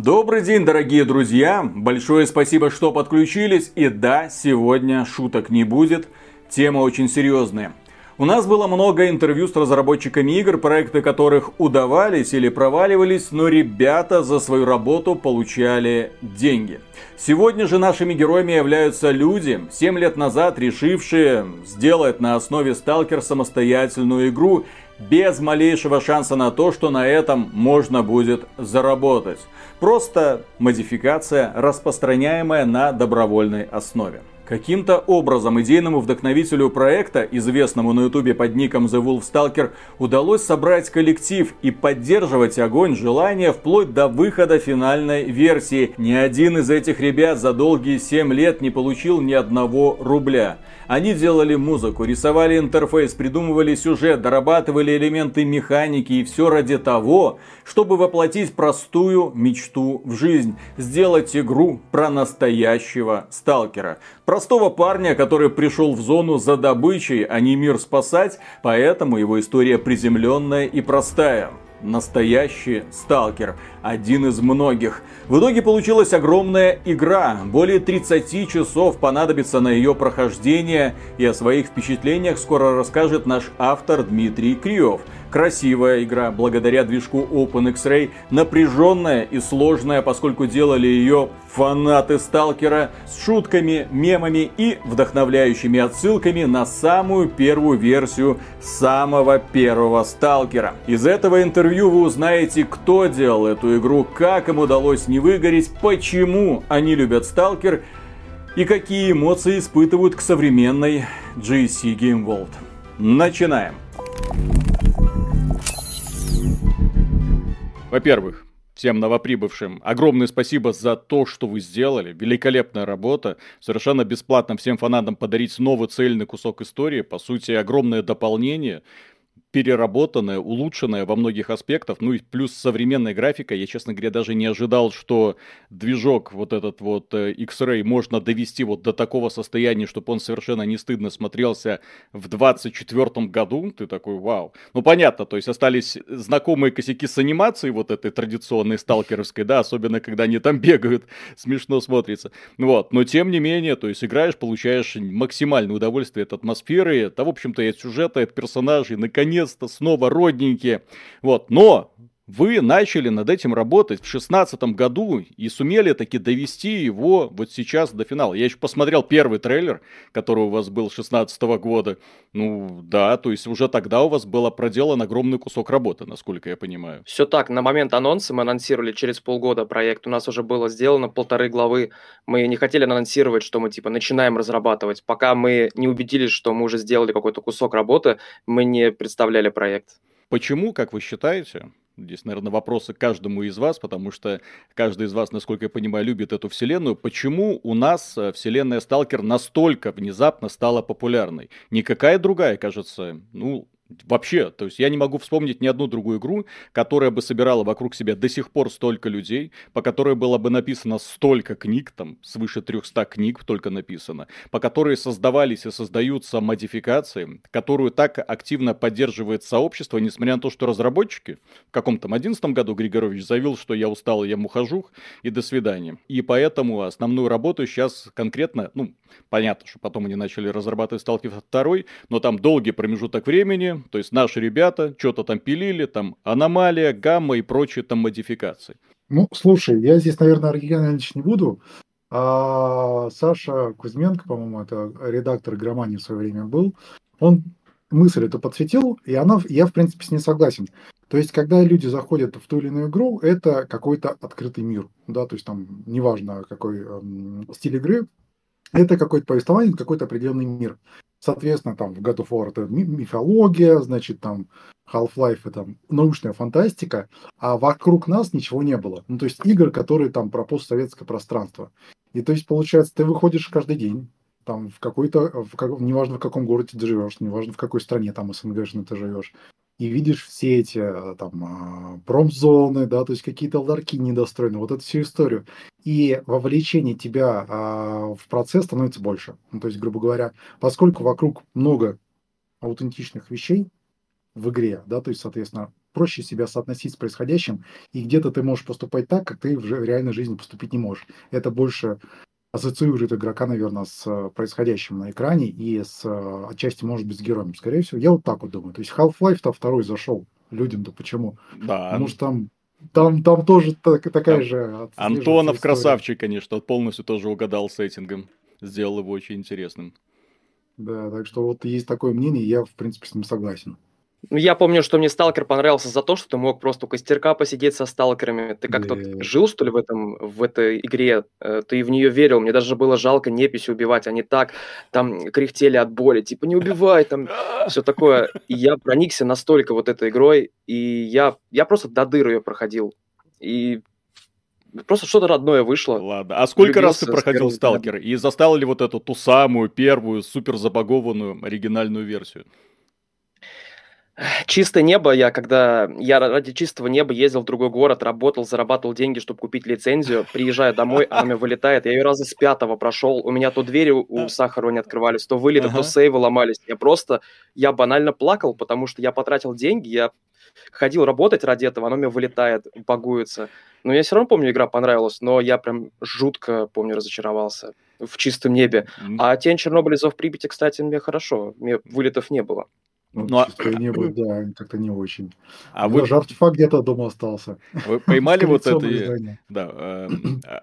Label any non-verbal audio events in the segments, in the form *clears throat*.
Добрый день, дорогие друзья! Большое спасибо, что подключились. И да, сегодня шуток не будет. Тема очень серьезная. У нас было много интервью с разработчиками игр, проекты которых удавались или проваливались, но ребята за свою работу получали деньги. Сегодня же нашими героями являются люди, 7 лет назад решившие сделать на основе Сталкер самостоятельную игру, без малейшего шанса на то, что на этом можно будет заработать. Просто модификация, распространяемая на добровольной основе. Каким-то образом идейному вдохновителю проекта, известному на ютубе под ником The Wolf Stalker, удалось собрать коллектив и поддерживать огонь желания вплоть до выхода финальной версии. Ни один из этих ребят за долгие 7 лет не получил ни одного рубля. Они делали музыку, рисовали интерфейс, придумывали сюжет, дорабатывали элементы механики и все ради того, чтобы воплотить простую мечту в жизнь. Сделать игру про настоящего сталкера. Простого парня, который пришел в зону за добычей, а не мир спасать, поэтому его история приземленная и простая. Настоящий сталкер, один из многих. В итоге получилась огромная игра, более 30 часов понадобится на ее прохождение, и о своих впечатлениях скоро расскажет наш автор Дмитрий Криев – Красивая игра, благодаря движку OpenX-Ray, напряженная и сложная, поскольку делали ее фанаты Сталкера с шутками, мемами и вдохновляющими отсылками на самую первую версию самого первого Сталкера. Из этого интервью вы узнаете, кто делал эту игру, как им удалось не выгореть, почему они любят Сталкер и какие эмоции испытывают к современной GC Game World. Начинаем! Во-первых, всем новоприбывшим. Огромное спасибо за то, что вы сделали. Великолепная работа. Совершенно бесплатно всем фанатам подарить новый цельный кусок истории. По сути, огромное дополнение переработанная, улучшенная во многих аспектах, ну и плюс современная графика. Я, честно говоря, даже не ожидал, что движок вот этот вот э, X-Ray можно довести вот до такого состояния, чтобы он совершенно не стыдно смотрелся в 24 году. Ты такой, вау. Ну, понятно, то есть остались знакомые косяки с анимацией вот этой традиционной сталкеровской, да, особенно когда они там бегают, *laughs* смешно смотрится. Вот, но тем не менее, то есть играешь, получаешь максимальное удовольствие от атмосферы, да, в общем-то, и от сюжета, и от персонажей, наконец наконец-то снова родненькие. Вот, но вы начали над этим работать в шестнадцатом году и сумели таки довести его вот сейчас до финала. Я еще посмотрел первый трейлер, который у вас был шестнадцатого года. Ну да, то есть уже тогда у вас было проделан огромный кусок работы, насколько я понимаю. Все так, на момент анонса мы анонсировали через полгода проект, у нас уже было сделано полторы главы. Мы не хотели анонсировать, что мы типа начинаем разрабатывать. Пока мы не убедились, что мы уже сделали какой-то кусок работы, мы не представляли проект. Почему, как вы считаете, Здесь, наверное, вопросы каждому из вас, потому что каждый из вас, насколько я понимаю, любит эту вселенную. Почему у нас э, вселенная Сталкер настолько внезапно стала популярной? Никакая другая, кажется, ну, Вообще, то есть я не могу вспомнить ни одну другую игру, которая бы собирала вокруг себя до сих пор столько людей, по которой было бы написано столько книг, там свыше 300 книг только написано, по которой создавались и создаются модификации, которую так активно поддерживает сообщество, несмотря на то, что разработчики в каком-то 11 году Григорович заявил, что я устал, я ухожу и до свидания. И поэтому основную работу сейчас конкретно, ну, понятно, что потом они начали разрабатывать Stalker 2, но там долгий промежуток времени, то есть наши ребята что-то там пилили, там аномалия, гамма и прочие там модификации. Ну, слушай, я здесь, наверное, оригинальничать не буду. А Саша Кузьменко, по-моему, это редактор Громании в свое время был, он мысль эту подсветил, и она, я, в принципе, с ней согласен. То есть, когда люди заходят в ту или иную игру, это какой-то открытый мир, да, то есть там неважно какой эм, стиль игры, это какое-то повествование, какой-то определенный мир. Соответственно, там в God of War это мифология, значит, там Half-Life это научная фантастика, а вокруг нас ничего не было. Ну, то есть игр, которые там про постсоветское пространство. И то есть, получается, ты выходишь каждый день, там в какой-то, в как, неважно в каком городе ты живешь, неважно в какой стране там СНГ ты живешь, и видишь все эти э, там а, промзоны, да, то есть какие-то ларки недостроены, вот эту всю историю. И вовлечение тебя а, в процесс становится больше. Ну, то есть, грубо говоря, поскольку вокруг много аутентичных вещей в игре, да, то есть, соответственно, проще себя соотносить с происходящим, и где-то ты можешь поступать так, как ты в реальной жизни поступить не можешь. Это больше ассоциирует игрока, наверное, с э, происходящим на экране и с э, отчасти, может быть, с героем. Скорее всего, я вот так вот думаю. То есть Half-Life-то второй зашел людям-то почему? Да. Потому что там там, там тоже так, такая там же... Антонов красавчик, конечно, полностью тоже угадал сеттингом. Сделал его очень интересным. Да, так что вот есть такое мнение, я, в принципе, с ним согласен. Я помню, что мне Сталкер понравился за то, что ты мог просто у костерка посидеть со сталкерами. Ты как-то yeah. жил, что ли, в, этом, в этой игре? Э, ты в нее верил. Мне даже было жалко неписи убивать. Они так там кряхтели от боли. Типа, не убивай, там *laughs* все такое. И я проникся настолько вот этой игрой, и я, я просто до дыр ее проходил. И Просто что-то родное вышло. Ладно. А сколько раз ты проходил Сталкер? И застал ли вот эту ту самую первую супер забагованную оригинальную версию? Чистое небо, я когда я ради чистого неба ездил в другой город, работал, зарабатывал деньги, чтобы купить лицензию, приезжаю домой, мне вылетает, я ее раза с пятого прошел, у меня то двери у Сахарова не открывались, то вылеты, то сейвы ломались, я просто, я банально плакал, потому что я потратил деньги, я ходил работать ради этого, оно мне вылетает, багуется. Но я все равно помню, игра понравилась, но я прям жутко, помню, разочаровался в чистом небе. А Тень Чернобыля в Припяти, кстати, мне хорошо, мне вылетов не было. Ну, ну, а... небо, да, как-то не очень. А вы... Даже артефакт где-то дома остался. Вы поймали вот это да, *clears throat* э,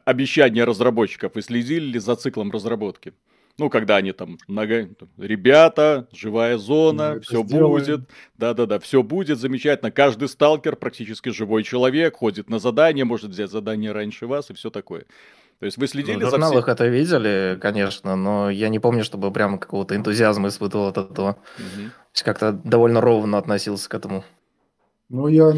обещание разработчиков и следили ли за циклом разработки? Ну, когда они там, нога... ребята, живая зона, все будет, да-да-да, все будет замечательно. Каждый сталкер практически живой человек, ходит на задание, может взять задание раньше вас и все такое. То есть вы следили ну, в журналах это видели, конечно, но я не помню, чтобы прям какого-то энтузиазма испытывал от этого. Угу. То есть как-то довольно ровно относился к этому. Ну, я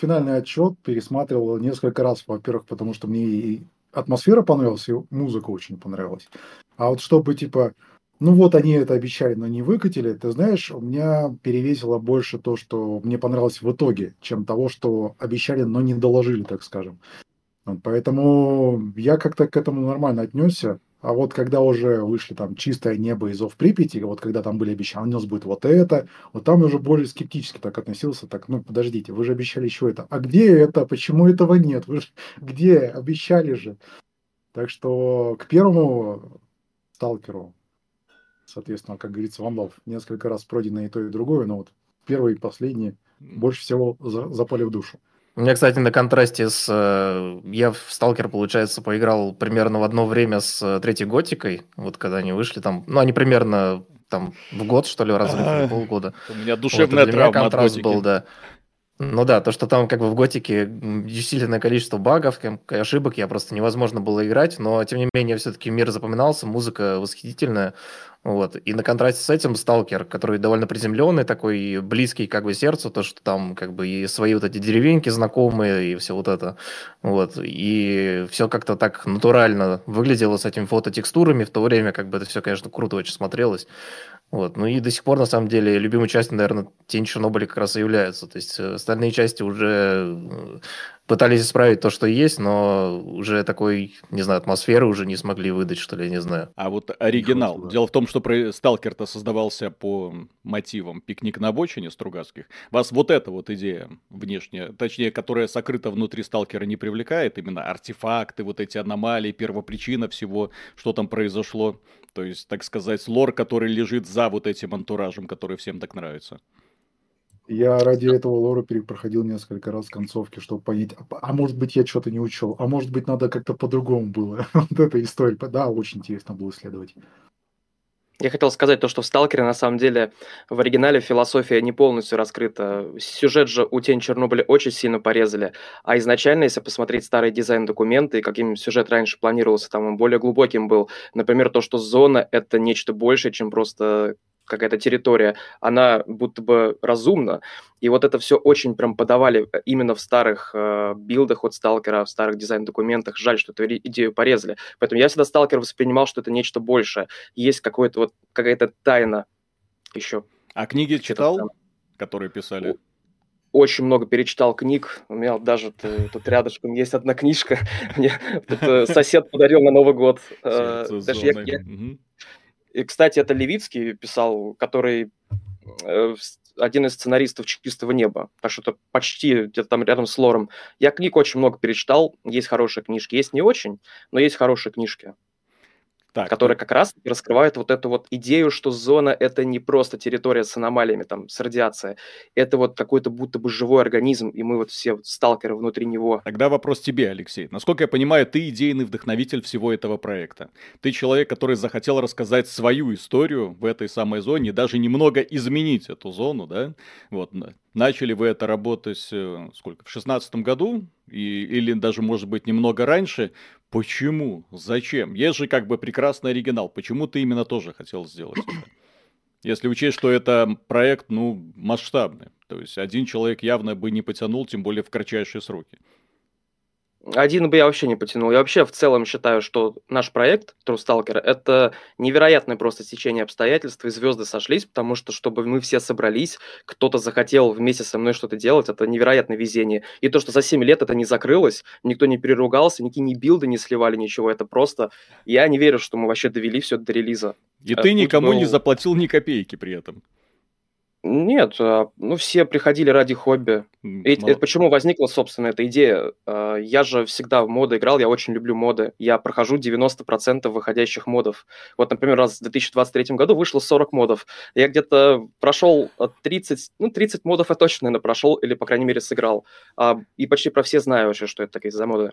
финальный отчет пересматривал несколько раз, во-первых, потому что мне и атмосфера понравилась, и музыка очень понравилась. А вот чтобы, типа, ну вот они это обещали, но не выкатили, ты знаешь, у меня перевесило больше то, что мне понравилось в итоге, чем того, что обещали, но не доложили, так скажем. Поэтому я как-то к этому нормально отнесся. А вот когда уже вышли там «Чистое небо» и «Зов Припяти», вот когда там были обещания, у нас будет вот это, вот там уже более скептически так относился, так, ну, подождите, вы же обещали еще это. А где это? Почему этого нет? Вы же *laughs* где? Обещали же. Так что к первому «Сталкеру», соответственно, как говорится, вам был несколько раз пройдено и то, и другое, но вот первый и последний больше всего запали в душу. У меня, кстати, на контрасте с... Э, я в Сталкер, получается, поиграл примерно в одно время с э, Третьей Готикой, вот когда они вышли там... Ну, они примерно там в год, что ли, разрыв, а, полгода. У меня душевная вот, травма меня контраст был, да. Ну да, то, что там как бы в Готике усиленное количество багов, ошибок, я просто невозможно было играть, но тем не менее все-таки мир запоминался, музыка восхитительная, вот. И на контрасте с этим Сталкер, который довольно приземленный, такой близкий как бы сердцу, то, что там как бы и свои вот эти деревеньки знакомые, и все вот это. Вот. И все как-то так натурально выглядело с этими фототекстурами, в то время как бы это все, конечно, круто очень смотрелось. Вот. Ну и до сих пор, на самом деле, любимой частью, наверное, Тень Чернобыля как раз и является. То есть э, остальные части уже э, пытались исправить то, что есть, но уже такой, не знаю, атмосферы уже не смогли выдать, что ли, я не знаю. А вот оригинал. Дело в том, что Сталкер-то создавался по мотивам «Пикник на обочине» Стругацких. Вас вот эта вот идея внешняя, точнее, которая сокрыта внутри Сталкера, не привлекает? Именно артефакты, вот эти аномалии, первопричина всего, что там произошло? То есть, так сказать, лор, который лежит за вот этим антуражем, который всем так нравится. Я ради этого лора перепроходил несколько раз концовки, чтобы понять, а, а может быть я что-то не учел, а может быть надо как-то по-другому было. *laughs* вот эта история, да, очень интересно было исследовать. Я хотел сказать то, что в «Сталкере» на самом деле в оригинале философия не полностью раскрыта. Сюжет же у «Тень Чернобыля» очень сильно порезали. А изначально, если посмотреть старые дизайн-документы, каким сюжет раньше планировался, там он более глубоким был. Например, то, что зона — это нечто большее, чем просто какая-то территория, она будто бы разумна. И вот это все очень прям подавали э, именно в старых э, билдах от сталкера, в старых дизайн-документах. Жаль, что эту идею порезали. Поэтому я всегда сталкер воспринимал, что это нечто большее. Есть какое-то вот какая-то тайна еще. А книги читал, там. которые писали? очень много перечитал книг. У меня даже тут рядышком есть одна книжка. *laughs* Мне э, сосед подарил на Новый год. Даже я, и, кстати, это Левицкий писал, который э, один из сценаристов «Чистого неба», так что это почти где-то там рядом с лором. Я книг очень много перечитал, есть хорошие книжки, есть не очень, но есть хорошие книжки. Так, которая ну как раз раскрывает вот эту вот идею, что зона — это не просто территория с аномалиями, там, с радиацией. Это вот какой-то будто бы живой организм, и мы вот все сталкеры внутри него. Тогда вопрос тебе, Алексей. Насколько я понимаю, ты идейный вдохновитель всего этого проекта. Ты человек, который захотел рассказать свою историю в этой самой зоне, даже немного изменить эту зону, да? Вот, Начали вы это работать э, сколько, в шестнадцатом году? И, или даже, может быть, немного раньше. Почему? Зачем? Есть же как бы прекрасный оригинал. Почему ты именно тоже хотел сделать это? Если учесть, что это проект, ну, масштабный. То есть один человек явно бы не потянул, тем более в кратчайшие сроки. Один бы я вообще не потянул. Я вообще в целом считаю, что наш проект Stalker – это невероятное просто течение обстоятельств, и звезды сошлись, потому что, чтобы мы все собрались, кто-то захотел вместе со мной что-то делать, это невероятное везение. И то, что за 7 лет это не закрылось, никто не переругался, никакие ни билды не сливали, ничего, это просто... Я не верю, что мы вообще довели все до релиза. И ты никому не заплатил ни копейки при этом. Нет, а, ну все приходили ради хобби. И это почему возникла, собственно, эта идея? А, я же всегда в моды играл, я очень люблю моды. Я прохожу 90% выходящих модов. Вот, например, раз в 2023 году вышло 40 модов. Я где-то прошел 30, ну 30 модов я точно, наверное, прошел, или, по крайней мере, сыграл. А, и почти про все знаю вообще, что это такие за моды.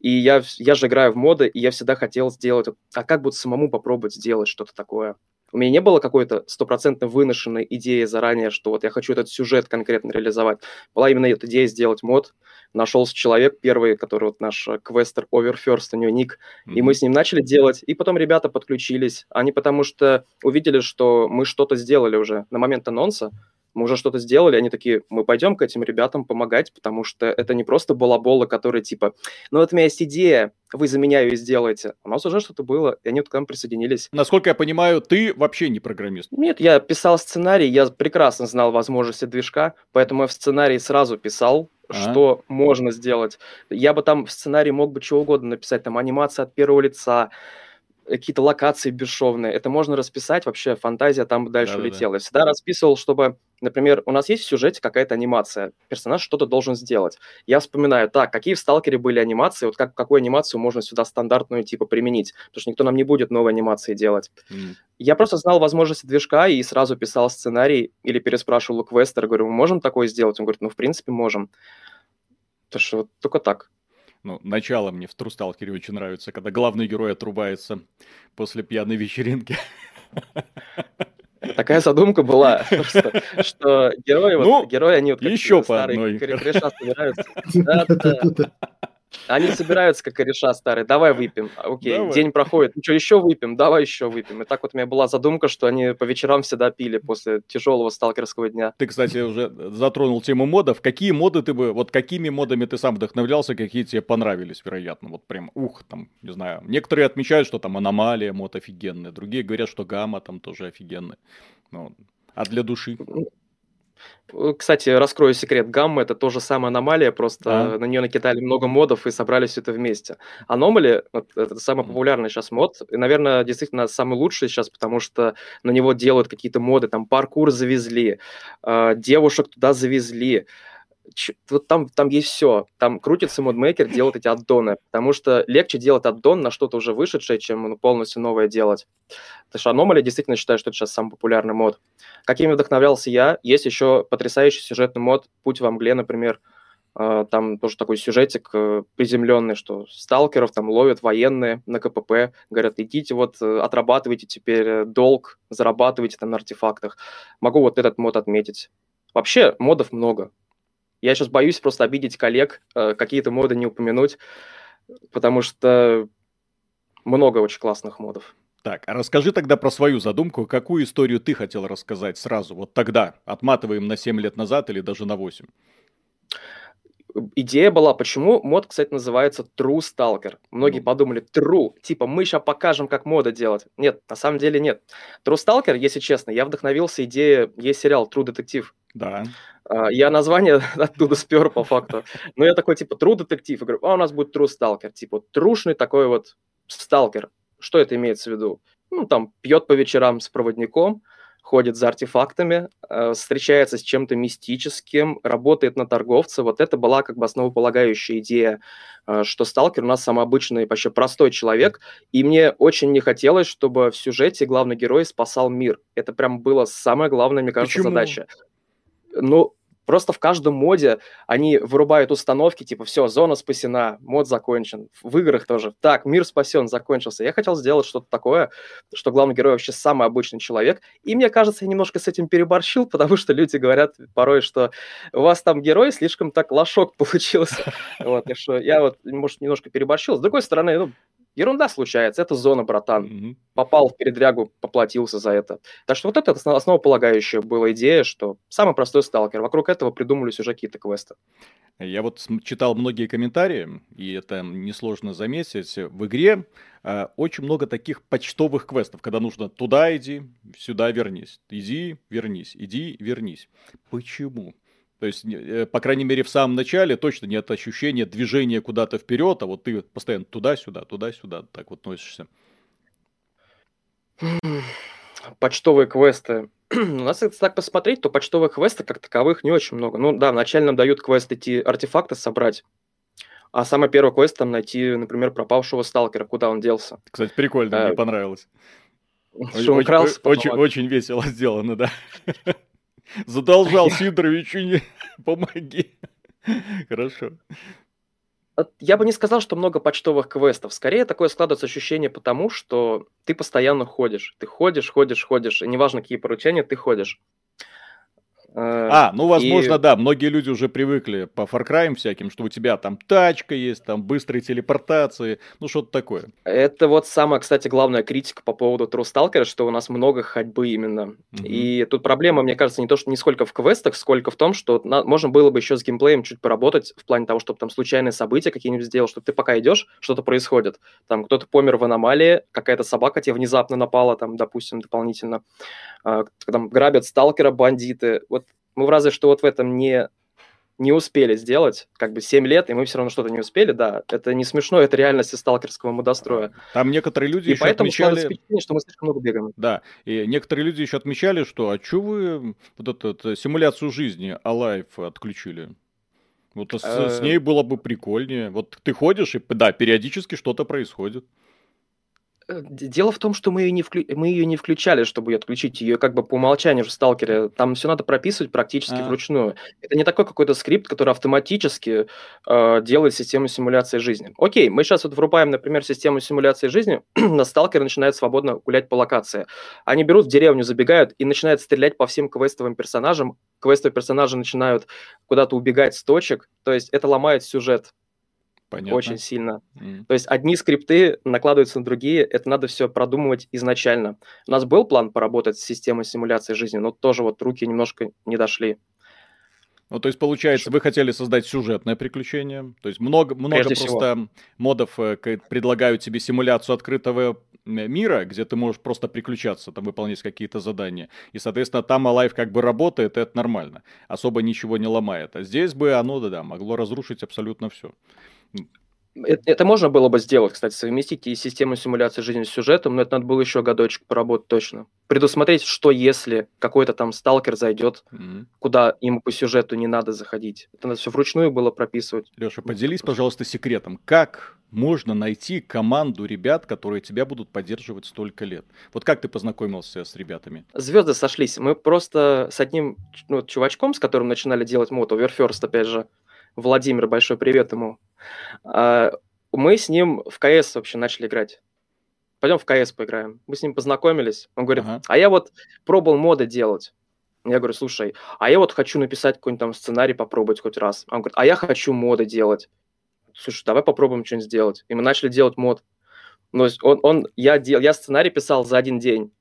И я, я же играю в моды, и я всегда хотел сделать... А как будет самому попробовать сделать что-то такое? У меня не было какой-то стопроцентно выношенной идеи заранее, что вот я хочу этот сюжет конкретно реализовать. Была именно эта идея сделать мод. Нашелся человек первый, который вот наш э, квестер Overfirst, у него ник, mm-hmm. и мы с ним начали делать, и потом ребята подключились. Они потому что увидели, что мы что-то сделали уже на момент анонса, мы уже что-то сделали, они такие, мы пойдем к этим ребятам помогать, потому что это не просто балаболы, которые типа, ну вот у меня есть идея, вы за меня ее сделаете. У нас уже что-то было, и они вот к нам присоединились. Насколько я понимаю, ты вообще не программист? Нет, я писал сценарий, я прекрасно знал возможности движка, поэтому я в сценарии сразу писал, а? что можно сделать. Я бы там в сценарии мог бы чего угодно написать, там анимация от первого лица, какие-то локации бесшовные. Это можно расписать, вообще фантазия там дальше Да-да-да. улетела. Я всегда расписывал, чтобы, например, у нас есть в сюжете какая-то анимация, персонаж что-то должен сделать. Я вспоминаю, так, какие в Сталкере были анимации, вот как, какую анимацию можно сюда стандартную типа применить, потому что никто нам не будет новой анимации делать. Mm. Я просто знал возможности движка и сразу писал сценарий или переспрашивал у квестера, говорю, мы можем такое сделать? Он говорит, ну, в принципе, можем. То что вот только так. Ну, начало мне в Трусталкере очень нравится, когда главный герой отрубается после пьяной вечеринки. Такая задумка была, *laughs* что, что герои, ну, вот, герои, они вот как еще по одной. кореша собираются. *laughs* Да, да. Они собираются, как кореша старые, давай выпьем. Окей, давай. день проходит, ну что, еще выпьем, давай еще выпьем. И так вот у меня была задумка, что они по вечерам всегда пили после тяжелого сталкерского дня. Ты, кстати, уже затронул тему модов. Какие моды ты бы, вот какими модами ты сам вдохновлялся, какие тебе понравились, вероятно? Вот прям, ух, там, не знаю. Некоторые отмечают, что там аномалия мод офигенная, другие говорят, что гамма там тоже офигенная. Ну, а для души? Э, кстати, раскрою секрет. Гамма это тоже самая аномалия, просто а? на нее накидали много модов и собрали все это вместе. Аномали вот, это самый популярный сейчас мод, и, наверное, действительно самый лучший сейчас, потому что на него делают какие-то моды, там паркур завезли, э, девушек туда завезли, вот там, там есть все. Там крутится модмейкер, делает эти аддоны, потому что легче делать аддон на что-то уже вышедшее, чем ну, полностью новое делать. Потому что Anomaly действительно считаю, что это сейчас самый популярный мод. Какими вдохновлялся я? Есть еще потрясающий сюжетный мод «Путь во мгле», например. А, там тоже такой сюжетик э, приземленный, что сталкеров там ловят военные на КПП, говорят, идите вот, э, отрабатывайте теперь э, долг, зарабатывайте там на артефактах. Могу вот этот мод отметить. Вообще модов много. Я сейчас боюсь просто обидеть коллег, э, какие-то моды не упомянуть, потому что много очень классных модов. Так, а расскажи тогда про свою задумку. Какую историю ты хотел рассказать сразу, вот тогда? Отматываем на 7 лет назад или даже на 8? идея была, почему мод, кстати, называется True Stalker. Многие mm. подумали, True, типа мы сейчас покажем, как мода делать. Нет, на самом деле нет. True Stalker, если честно, я вдохновился идеей, есть сериал True Detective. Да. Uh, я название *laughs* оттуда спер по факту. Но я такой, типа, True Detective. Я говорю, а у нас будет True Stalker. Типа, трушный такой вот сталкер. Что это имеется в виду? Ну, там, пьет по вечерам с проводником, ходит за артефактами, э, встречается с чем-то мистическим, работает на торговца. Вот это была как бы основополагающая идея, э, что сталкер у нас самый обычный, вообще простой человек, и мне очень не хотелось, чтобы в сюжете главный герой спасал мир. Это прям было самая главная, мне кажется, Почему? задача. Ну, Просто в каждом моде они вырубают установки, типа, все, зона спасена, мод закончен. В играх тоже. Так, мир спасен, закончился. Я хотел сделать что-то такое, что главный герой вообще самый обычный человек. И мне кажется, я немножко с этим переборщил, *laughs* потому что люди говорят порой, что у вас там герой слишком так лошок *laughs* получился. Вот, что я вот, может, немножко переборщил. С другой стороны, ну, Ерунда случается, это зона, братан. Мгм. Попал в передрягу, поплатился за это. Так что вот это основ- основополагающая была идея, что самый простой сталкер. Вокруг этого придумались уже какие-то квесты. Я вот читал многие комментарии, и это несложно заметить. В игре э, очень много таких почтовых квестов, когда нужно туда иди, сюда вернись, иди, вернись, иди, вернись. Почему? То есть, э, по крайней мере, в самом начале точно нет ощущения движения куда-то вперед, а вот ты постоянно туда-сюда, туда-сюда так вот носишься. Почтовые квесты. *clears throat* У нас, если так посмотреть, то почтовых квестов как таковых не очень много. Ну да, вначале нам дают квест идти артефакты собрать, а самый первый квест там найти, например, пропавшего сталкера, куда он делся. Кстати, прикольно, Да. мне понравилось. *laughs* Что Очень- крался, потом очень, очень весело сделано, да. *laughs* Задолжал *laughs* Сидоровичу, не *laughs* помоги. Хорошо. Я бы не сказал, что много почтовых квестов. Скорее, такое складывается ощущение потому, что ты постоянно ходишь. Ты ходишь, ходишь, ходишь. И неважно, какие поручения, ты ходишь. Э, А, ну, возможно, и- да, многие люди уже привыкли по Far Cry всяким, что у тебя там тачка есть, там быстрые телепортации, ну, что-то такое. Это вот самая, кстати, главная критика по поводу True Stalker, что у нас много ходьбы именно. Мгм. И тут проблема, мне кажется, не то, что не сколько в квестах, сколько в том, что на- можно было бы еще с геймплеем чуть поработать в плане того, чтобы там случайные события какие-нибудь сделать, чтобы ты пока идешь, что-то происходит. Там кто-то помер в аномалии, какая-то собака тебе внезапно напала, там, допустим, дополнительно. А, там грабят сталкера, бандиты. Вот мы разве что вот в этом не не успели сделать, как бы 7 лет, и мы все равно что-то не успели, да, это не смешно, это реальность из сталкерского модостроя. Там некоторые люди И еще поэтому отмечали... впечатление, что мы слишком много бегаем. Да, и некоторые люди еще отмечали, что а что вы вот эту симуляцию жизни Alive отключили? Вот с, с Э. ней было бы прикольнее. Вот ты ходишь, и да, периодически что-то происходит. Э, Дело в том, что мы ее не, вклю- мы ее не включали, чтобы ее отключить. Ее как бы по умолчанию в сталкере. Там все надо прописывать практически А. вручную. Это не такой какой-то скрипт, который автоматически э, делает систему симуляции жизни. Окей, мы сейчас вот врубаем, например, систему симуляции жизни, *clears throat* на сталкер начинает свободно гулять по локации. Они берут в деревню, забегают и начинают стрелять по всем квестовым персонажам. Квестовые персонажи начинают куда-то убегать с точек. То есть это ломает сюжет Понятно. очень сильно. М. То есть одни скрипты накладываются на другие, это надо все продумывать изначально. У нас был план поработать с системой симуляции жизни, но тоже вот руки немножко не дошли. Ну, то есть, получается, вы хотели создать сюжетное приключение. То есть, много, много Прежде всего. просто модов э, предлагают тебе симуляцию открытого м, мира, где ты можешь просто приключаться, там выполнять какие-то задания. И, соответственно, там Alive как бы работает, и это нормально. Особо ничего не ломает. А здесь бы оно, да-да, могло разрушить абсолютно все. Это, это можно было бы сделать, кстати, совместить и систему симуляции жизни с сюжетом, но это надо было еще годочек поработать точно. Предусмотреть, что если какой-то там сталкер зайдет, куда ему по сюжету не надо заходить. Это надо все вручную было прописывать. Леша, поделись, пожалуйста, секретом. Как можно найти команду ребят, которые тебя будут поддерживать столько лет? Вот как ты познакомился с ребятами? Звезды сошлись. Мы просто с одним ну, вот чувачком, с которым начинали делать мод, Overfirst, опять же, Владимир, большой привет ему. А, Мы с ним в КС вообще начали играть. Пойдем в КС поиграем. Мы с ним познакомились. Он говорит, Ага. а я вот пробовал моды делать. Я говорю, слушай, а я вот хочу написать какой-нибудь там сценарий, попробовать хоть раз. Он говорит, а я хочу моды делать. Слушай, давай попробуем что-нибудь сделать. И мы начали делать мод. Ну, то есть он, он, я, дел, я сценарий писал за один день.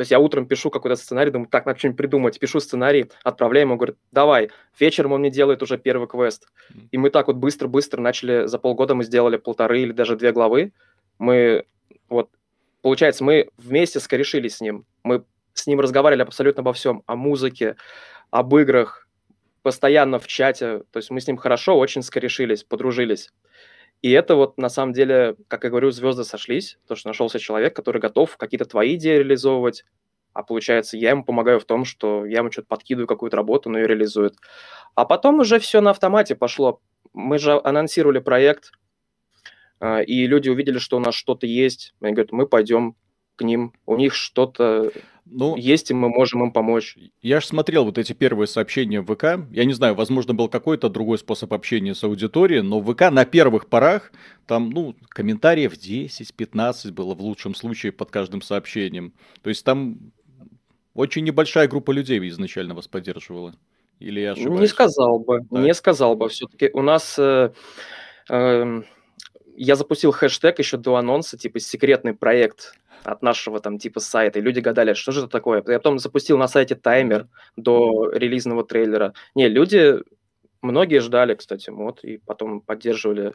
То есть я утром пишу какой-то сценарий, думаю, так, надо что-нибудь придумать. Пишу сценарий, отправляю ему, говорит, давай. Вечером он мне делает уже первый квест. И мы так вот быстро-быстро начали, за полгода мы сделали полторы или даже две главы. Мы, вот, получается, мы вместе скорешились с ним. Мы с ним разговаривали абсолютно обо всем. О музыке, об играх, постоянно в чате. То есть мы с ним хорошо очень скорешились, подружились. И это вот на самом деле, как я говорю, звезды сошлись, то, что нашелся человек, который готов какие-то твои идеи реализовывать, а получается, я ему помогаю в том, что я ему что-то подкидываю, какую-то работу, но ее реализует. А потом уже все на автомате пошло. Мы же анонсировали проект, а, и люди увидели, что у нас что-то есть. Они говорят, мы пойдем к ним, у них что-то ну, есть, и мы можем им помочь. Я же смотрел вот эти первые сообщения в ВК. Я не знаю, возможно, был какой-то другой способ общения с аудиторией, но в ВК на первых порах там, ну, комментариев 10-15 было в лучшем случае под каждым сообщением. То есть там очень небольшая группа людей изначально вас поддерживала. Или я ошибаюсь? Не сказал бы, да. не сказал бы. Все-таки у нас... Э, э, я запустил хэштег еще до анонса, типа секретный проект от нашего там типа сайта, и люди гадали, что же это такое. Я потом запустил на сайте таймер до релизного трейлера. Не, люди, многие ждали, кстати, вот, и потом поддерживали.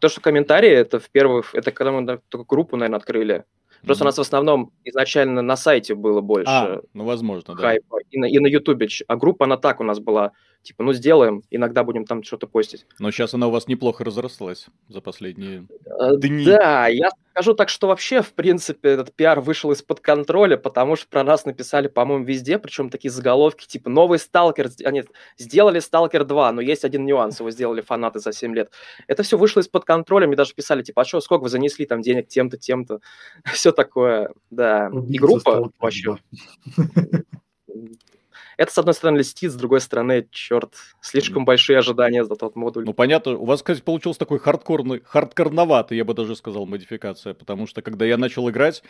То, что комментарии, это в первых, это когда мы только группу, наверное, открыли, Просто mm-hmm. у нас в основном изначально на сайте было больше а, ну, возможно, хайпа. Да. И на, и на Ютубе. А группа, она так у нас была. Типа, ну сделаем, иногда будем там что-то постить. Но сейчас она у вас неплохо разрослась за последние э, дни. Да, я скажу так, что вообще, в принципе, этот пиар вышел из-под контроля, потому что про нас написали, по-моему, везде, причем такие заголовки, типа, новый Сталкер, а нет, сделали Сталкер 2, но есть один нюанс, его сделали фанаты за 7 лет. Это все вышло из-под контроля, мне даже писали, типа, а что, сколько вы занесли там денег тем-то, тем-то, *laughs* все такое, да. И группа вообще... *laughs* Это, с одной стороны, льстит, с другой стороны, черт, слишком большие ожидания за тот модуль. Ну, понятно, у вас, кстати, получился такой хардкорный, хардкорноватый, я бы даже сказал, модификация, потому что, когда я начал играть,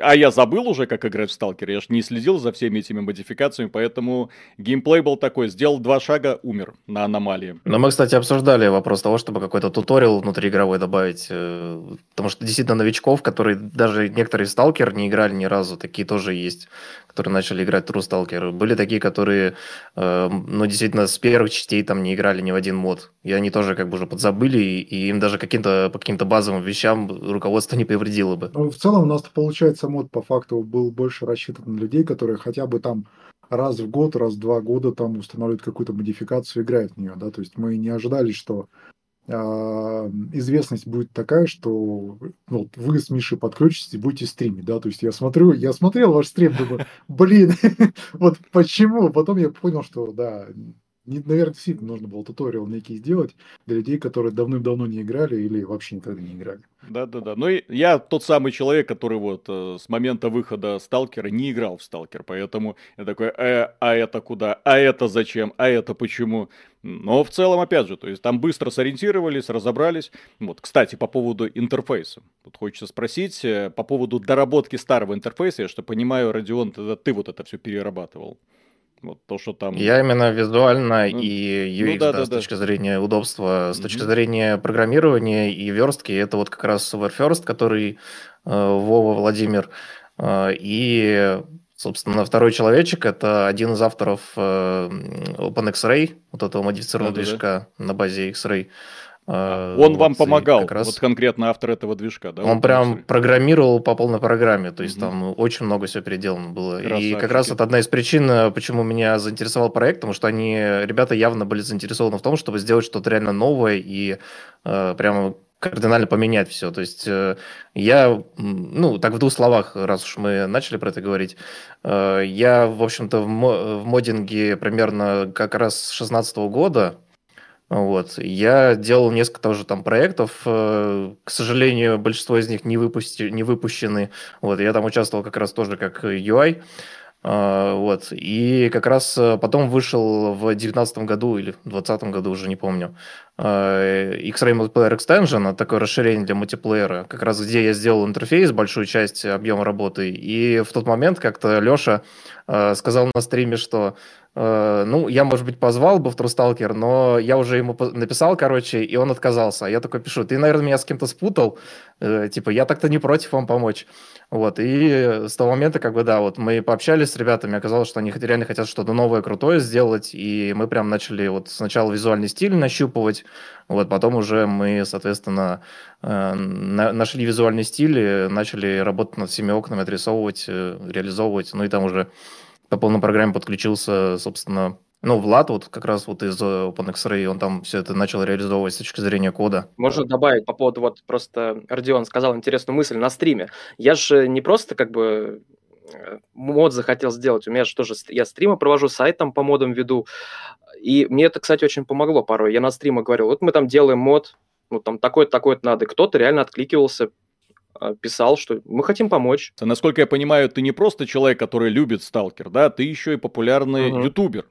а я забыл уже, как играть в Сталкер, я же не следил за всеми этими модификациями, поэтому геймплей был такой, сделал два шага, умер на аномалии. Но мы, кстати, обсуждали вопрос того, чтобы какой-то туториал внутриигровой добавить, э, потому что действительно новичков, которые даже некоторые Сталкер не играли ни разу, такие тоже есть, которые начали играть True Stalker. Были такие, которые, э, ну, действительно, с первых частей там не играли ни в один мод. И они тоже как бы уже подзабыли, и им даже каким-то, по каким-то базовым вещам руководство не повредило бы. Ну, в целом у нас, получается, мод по факту был больше рассчитан на людей, которые хотя бы там раз в год, раз в два года там устанавливают какую-то модификацию, играют в нее, да, то есть мы не ожидали, что известность будет такая, что ну, вы с Мишей подключитесь и будете стримить, да, то есть я смотрю, я смотрел ваш стрим, думаю, блин, *laughs* вот почему, потом я понял, что, да, наверное, действительно нужно было туториал некий сделать для людей, которые давным-давно не играли или вообще никогда не играли. Да-да-да. Ну, и я тот самый человек, который вот э, с момента выхода Сталкера не играл в Сталкер, поэтому я такой, э, а это куда, а это зачем, а это почему? Но в целом, опять же, то есть там быстро сориентировались, разобрались. Вот, кстати, по поводу интерфейса. Тут хочется спросить, э, по поводу доработки старого интерфейса, я что понимаю, Родион, ты вот это все перерабатывал. Вот то, что там... Я именно визуально ну, и UX, ну, да, да, да, с да. точки зрения удобства, с mm-hmm. точки зрения программирования и верстки, это вот как раз Warfirst, который э, Вова Владимир, э, и, собственно, второй человечек, это один из авторов э, OpenX-Ray, вот этого модифицированного да, движка да. на базе X-Ray. А, он вот, вам помогал, как раз... вот конкретно автор этого движка, да? Он прям программировал по полной программе, то есть угу. там очень много всего переделано было. Красавчики. И как раз это одна из причин, э, почему меня заинтересовал проект, потому что они, ребята явно были заинтересованы в том, чтобы сделать что-то реально новое и э, прямо кардинально поменять все. То есть э, я, ну, так в двух словах, раз уж мы начали про это говорить, э, я, в общем-то, в, в моддинге примерно как раз с 2016 года, вот. Я делал несколько тоже там проектов. Э, к сожалению, большинство из них не, выпусти, не выпущены. Вот. Я там участвовал как раз тоже как UI. А, вот. И как раз э, потом вышел в 2019 году или в 2020 году, уже не помню, э, X-Ray Multiplayer Extension, такое расширение для мультиплеера, как раз где я сделал интерфейс, большую часть объема работы. И в тот момент как-то Леша сказал на стриме, что Э, ну, я, может быть, позвал бы в Трусталкер, но я уже ему написал, короче, и он отказался. А я такой пишу, ты, наверное, меня с кем-то спутал, э, типа, я так-то не против вам помочь. Вот, и с того момента, как бы, да, вот мы пообщались с ребятами, оказалось, что они реально хотят что-то новое, крутое сделать, и мы прям начали вот сначала визуальный стиль нащупывать, вот, потом уже мы, соответственно, э, нашли визуальный стиль, начали работать над всеми окнами, отрисовывать, реализовывать, ну и там уже по полной программе подключился, собственно, ну, Влад вот как раз вот из OpenX-Ray, он там все это начал реализовывать с точки зрения кода. Можно добавить по поводу, вот просто Родион сказал интересную мысль на стриме. Я же не просто как бы мод захотел сделать. У меня же тоже, я стримы провожу, сайт там по модам веду. И мне это, кстати, очень помогло порой. Я на стримах говорил, вот мы там делаем мод, ну там такой-то, такой-то надо. Кто-то реально откликивался, а, писал, что мы хотим помочь. Насколько я понимаю, ты не просто человек, который любит сталкер, да, ты еще и популярный угу. ютубер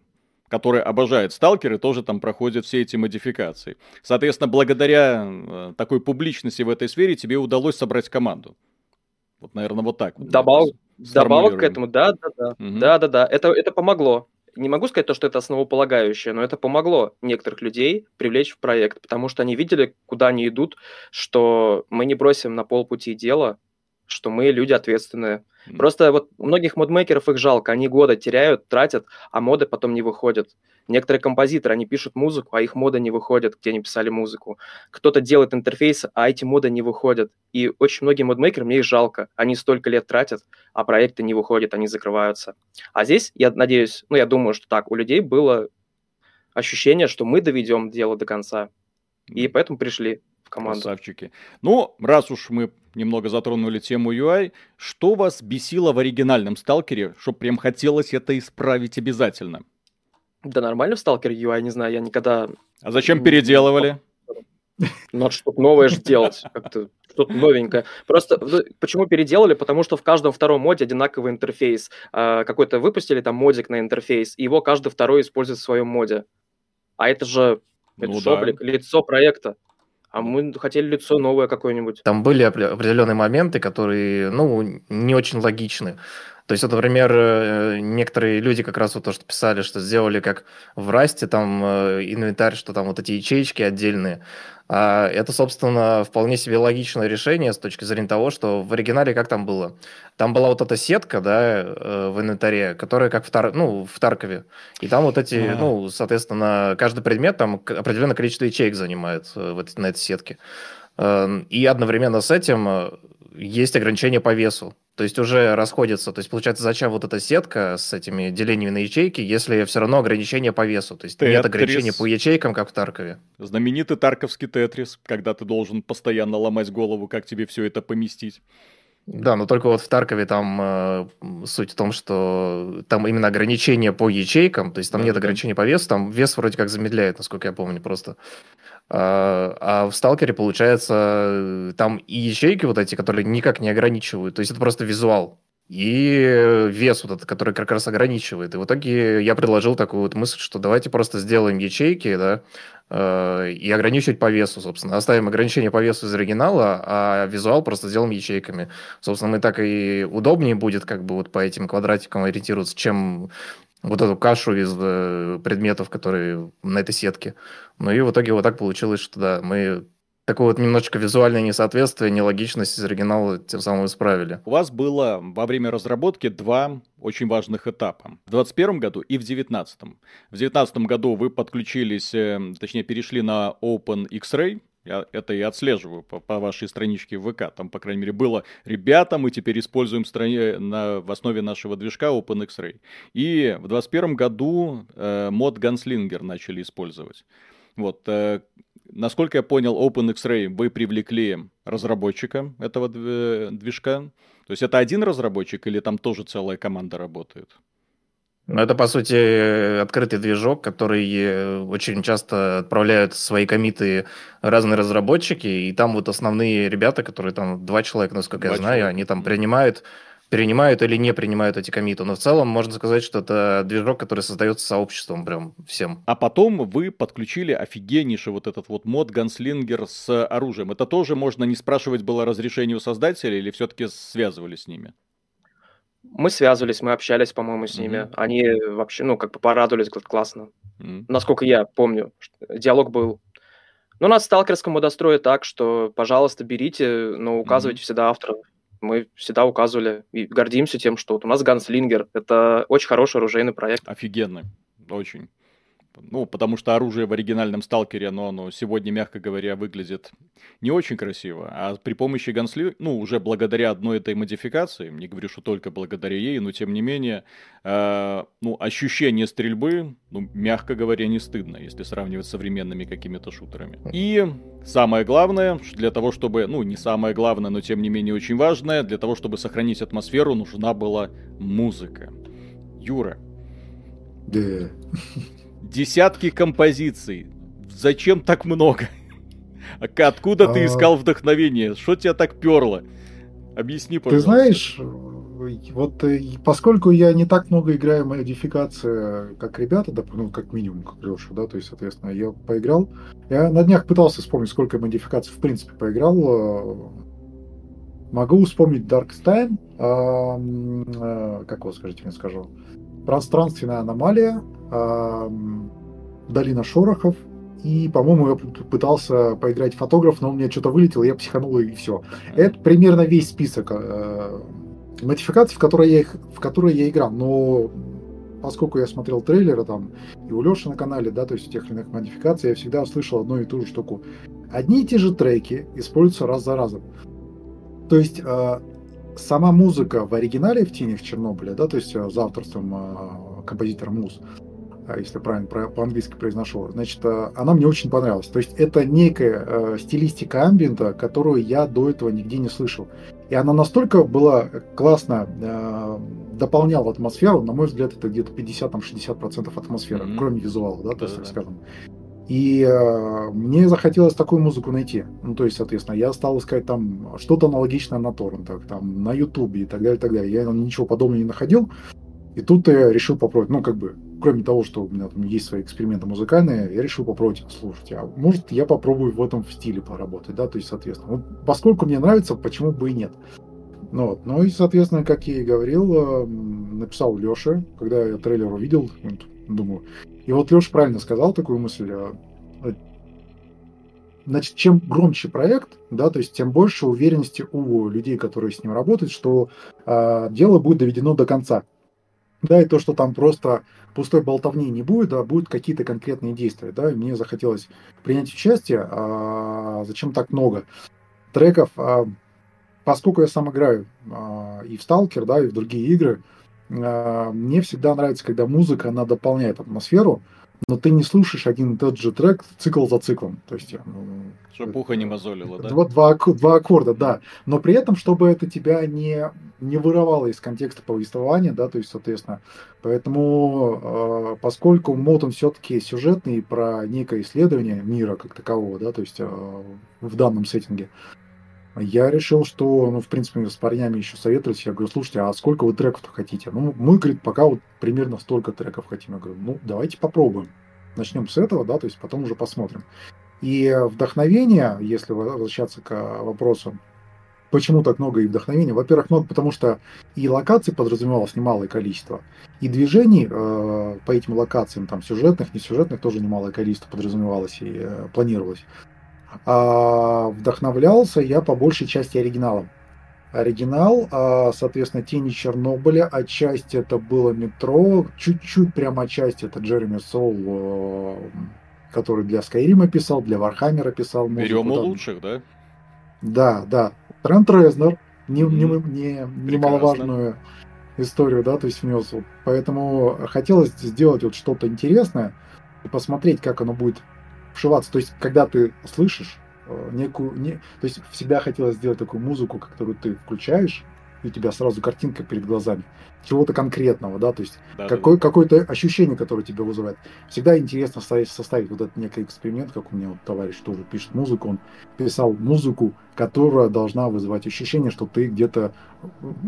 который обожает сталкеры, тоже там проходит все эти модификации. Соответственно, благодаря э, такой публичности в этой сфере тебе удалось собрать команду. Вот, наверное, вот так. Добав... Добавок к этому, да, да, да. Угу. Да, да, да. Это, это помогло. Не могу сказать то, что это основополагающее, но это помогло некоторых людей привлечь в проект, потому что они видели, куда они идут, что мы не бросим на полпути дело, что мы люди ответственные. Mm. Просто вот многих модмейкеров их жалко, они года теряют, тратят, а моды потом не выходят. Некоторые композиторы, они пишут музыку, а их моды не выходят, где они писали музыку. Кто-то делает интерфейсы, а эти моды не выходят. И очень многие модмейкеры, мне их жалко. Они столько лет тратят, а проекты не выходят, они закрываются. А здесь, я надеюсь, ну, я думаю, что так, у людей было ощущение, что мы доведем дело до конца. И поэтому пришли команду. Красавчики. Ну, раз уж мы немного затронули тему UI. Что вас бесило в оригинальном сталкере, что прям хотелось это исправить обязательно? Да нормально в сталкере UI, не знаю, я никогда... А зачем переделывали? Надо что-то новое же делать, как-то что-то новенькое. Просто ну, почему переделали? Потому что в каждом втором моде одинаковый интерфейс. А, какой-то выпустили там модик на интерфейс, и его каждый второй использует в своем моде. А это же это ну, да. лицо проекта а мы хотели лицо новое какое-нибудь. Там были определенные моменты, которые, ну, не очень логичны. То есть, вот, например, э, некоторые люди как раз вот то, что писали, что сделали как в Расте, там э, инвентарь, что там вот эти ячейки отдельные. А это, собственно, вполне себе логичное решение с точки зрения того, что в оригинале как там было? Там была вот эта сетка, да, э, в инвентаре, которая как в, Тар... ну, в Таркове. И там вот эти, а. ну, соответственно, каждый предмет там определенное количество ячеек занимает вот на этой сетке. Эм, и одновременно с этим есть ограничения по весу. То есть уже расходятся. То есть получается, зачем вот эта сетка с этими делениями на ячейки, если все равно ограничения по весу? То есть Тетрис. нет ограничения по ячейкам, как в Таркове. Знаменитый тарковский тетрис, когда ты должен постоянно ломать голову, как тебе все это поместить. Да, но только вот в Таркове там э, суть в том, что там именно ограничения по ячейкам, то есть там да, нет да. ограничений по весу, там вес вроде как замедляет, насколько я помню, просто. А, а в Сталкере, получается, там и ячейки вот эти, которые никак не ограничивают. То есть это просто визуал. И вес вот этот, который как раз ограничивает. И в итоге я предложил такую вот мысль, что давайте просто сделаем ячейки, да, э, и ограничивать по весу, собственно. Оставим ограничение по весу из оригинала, а визуал просто сделаем ячейками. Собственно, мы так и удобнее будет как бы вот по этим квадратикам ориентироваться, чем вот эту кашу из э, предметов, которые на этой сетке. Ну и в итоге вот так получилось, что да, мы такое вот немножечко визуальное несоответствие, нелогичность из оригинала тем самым исправили. У вас было во время разработки два очень важных этапа. В 2021 году и в 2019. В 2019 году вы подключились, э, точнее перешли на Open X-Ray, я это и отслеживаю по, по вашей страничке в ВК. Там, по крайней мере, было «Ребята, мы теперь используем стране, на, в основе нашего движка OpenX-Ray». И в 2021 году э, мод Gunslinger начали использовать. Вот, э, насколько я понял, OpenX-Ray вы привлекли разработчика этого движка. То есть это один разработчик или там тоже целая команда работает? Ну, это, по сути, открытый движок, который э, очень часто отправляют свои комиты разные разработчики, и там вот основные ребята, которые там два человека, насколько два я знаю, человека. они там принимают принимают или не принимают эти комиты. Но в целом можно сказать, что это движок, который создается сообществом прям всем. А потом вы подключили офигеннейший вот этот вот мод Ганслингер с оружием. Это тоже можно не спрашивать было разрешение у создателя или все-таки связывались с ними? Мы связывались, мы общались, по-моему, с ними. Mm-hmm. Они вообще, ну, как бы порадовались, говорят, классно. Mm-hmm. Насколько я помню, диалог был. Ну, у нас сталкерскому дострое так, что, пожалуйста, берите, но указывайте mm-hmm. всегда авторов. Мы всегда указывали и гордимся тем, что вот у нас Ганслингер. Это очень хороший оружейный проект. Офигенный, очень. Ну, потому что оружие в оригинальном сталкере, оно, оно сегодня, мягко говоря, выглядит не очень красиво. А при помощи гансли, ну, уже благодаря одной этой модификации, не говорю, что только благодаря ей, но тем не менее, э, ну, ощущение стрельбы, ну, мягко говоря, не стыдно, если сравнивать с современными какими-то шутерами. И самое главное, для того, чтобы, ну, не самое главное, но тем не менее очень важное, для того, чтобы сохранить атмосферу, нужна была музыка. Юра. Да. Десятки композиций. Зачем так много? Откуда ты а. искал вдохновение? Что тебя так перло? Объясни, пожалуйста. Ты знаешь, вот э, поскольку я не так много играю модификация, как ребята, да, ну, как минимум, как Леша, да, то есть, соответственно, я поиграл. Я на днях пытался вспомнить, сколько модификаций в принципе поиграл. Э, могу вспомнить Darkstein, э, как его скажите, мне скажу, пространственная аномалия, долина шорохов, и, по-моему, я пытался поиграть фотограф, но у меня что-то вылетело, я психанул и все. Это примерно весь список э, модификаций, в которые, я их, в которые я играл. Но поскольку я смотрел трейлеры там и у Леши на канале, да, то есть тех или иных модификаций, я всегда услышал одну и ту же штуку. Одни и те же треки используются раз за разом. То есть э, сама музыка в оригинале в тенях Чернобыля, да, то есть э, за авторством э, композитора Муз, а, если правильно по-английски произношу, значит, э, она мне очень понравилась. То есть это некая э, стилистика амбиента, которую я до этого нигде не слышал. И она настолько была классно э, дополняла атмосферу, на мой взгляд, это где-то 50-60% атмосферы, mm-hmm. кроме визуала, да, то есть, так скажем. И э, мне захотелось такую музыку найти. Ну, то есть, соответственно, я стал искать там что-то аналогичное на торрентах, там, на Ютубе и так далее, и так далее. Я ничего подобного не находил. И тут я решил попробовать, ну, как бы, кроме того, что у меня там есть свои эксперименты музыкальные, я решил попробовать, слушать, а может, я попробую в этом стиле поработать, да, то есть, соответственно, вот, поскольку мне нравится, почему бы и нет. Ну, вот. ну и, соответственно, как я и говорил, э, написал Лёше, когда я трейлер увидел, думаю. И вот Леша правильно сказал такую мысль. Э, значит, чем громче проект, да, то есть тем больше уверенности у людей, которые с ним работают, что э, дело будет доведено до конца. Да, и то, что там просто пустой болтовни не будет, а будут какие-то конкретные действия. Да, и мне захотелось принять участие. А зачем так много треков? А, поскольку я сам играю а, и в Stalker, да, и в другие игры, а, мне всегда нравится, когда музыка, она дополняет атмосферу, но ты не слушаешь один и тот же трек цикл за циклом. То есть, ну, чтобы ухо не мозолило, да? Два, два, два аккорда, да. Но при этом, чтобы это тебя не, не вырывало из контекста повествования, да, то есть, соответственно, поэтому, э, поскольку мод он все-таки сюжетный про некое исследование мира как такового, да, то есть э, в данном сеттинге, я решил, что, ну, в принципе, с парнями еще советовались. Я говорю, слушайте, а сколько вы треков-то хотите? Ну, мы, говорит, пока вот примерно столько треков хотим. Я говорю, ну, давайте попробуем. Начнем с этого, да, то есть потом уже посмотрим. И вдохновение, если возвращаться к вопросу, почему так много и вдохновения? Во-первых, ну, потому что и локаций подразумевалось немалое количество, и движений э, по этим локациям, там, сюжетных, несюжетных, тоже немалое количество подразумевалось и э, планировалось. А вдохновлялся я по большей части оригиналом. Оригинал, а, соответственно, Тени Чернобыля, отчасти это было метро, чуть-чуть прямо отчасти это Джереми Соул э, который для Скайрима писал, для Вархаммера писал. Берем у лучших, да? Да, да. Трент Резнер, не, не, не, немаловажную историю, да, то есть внес. Поэтому хотелось сделать вот что-то интересное и посмотреть, как оно будет вшиваться. То есть, когда ты слышишь э, некую... Не, то есть, всегда хотелось сделать такую музыку, которую ты включаешь, и у тебя сразу картинка перед глазами чего-то конкретного, да, то есть да, какой, да. какое-то ощущение, которое тебя вызывает. Всегда интересно составить, составить вот этот некий эксперимент, как у меня вот товарищ тоже пишет музыку, он писал музыку, которая должна вызывать ощущение, что ты где-то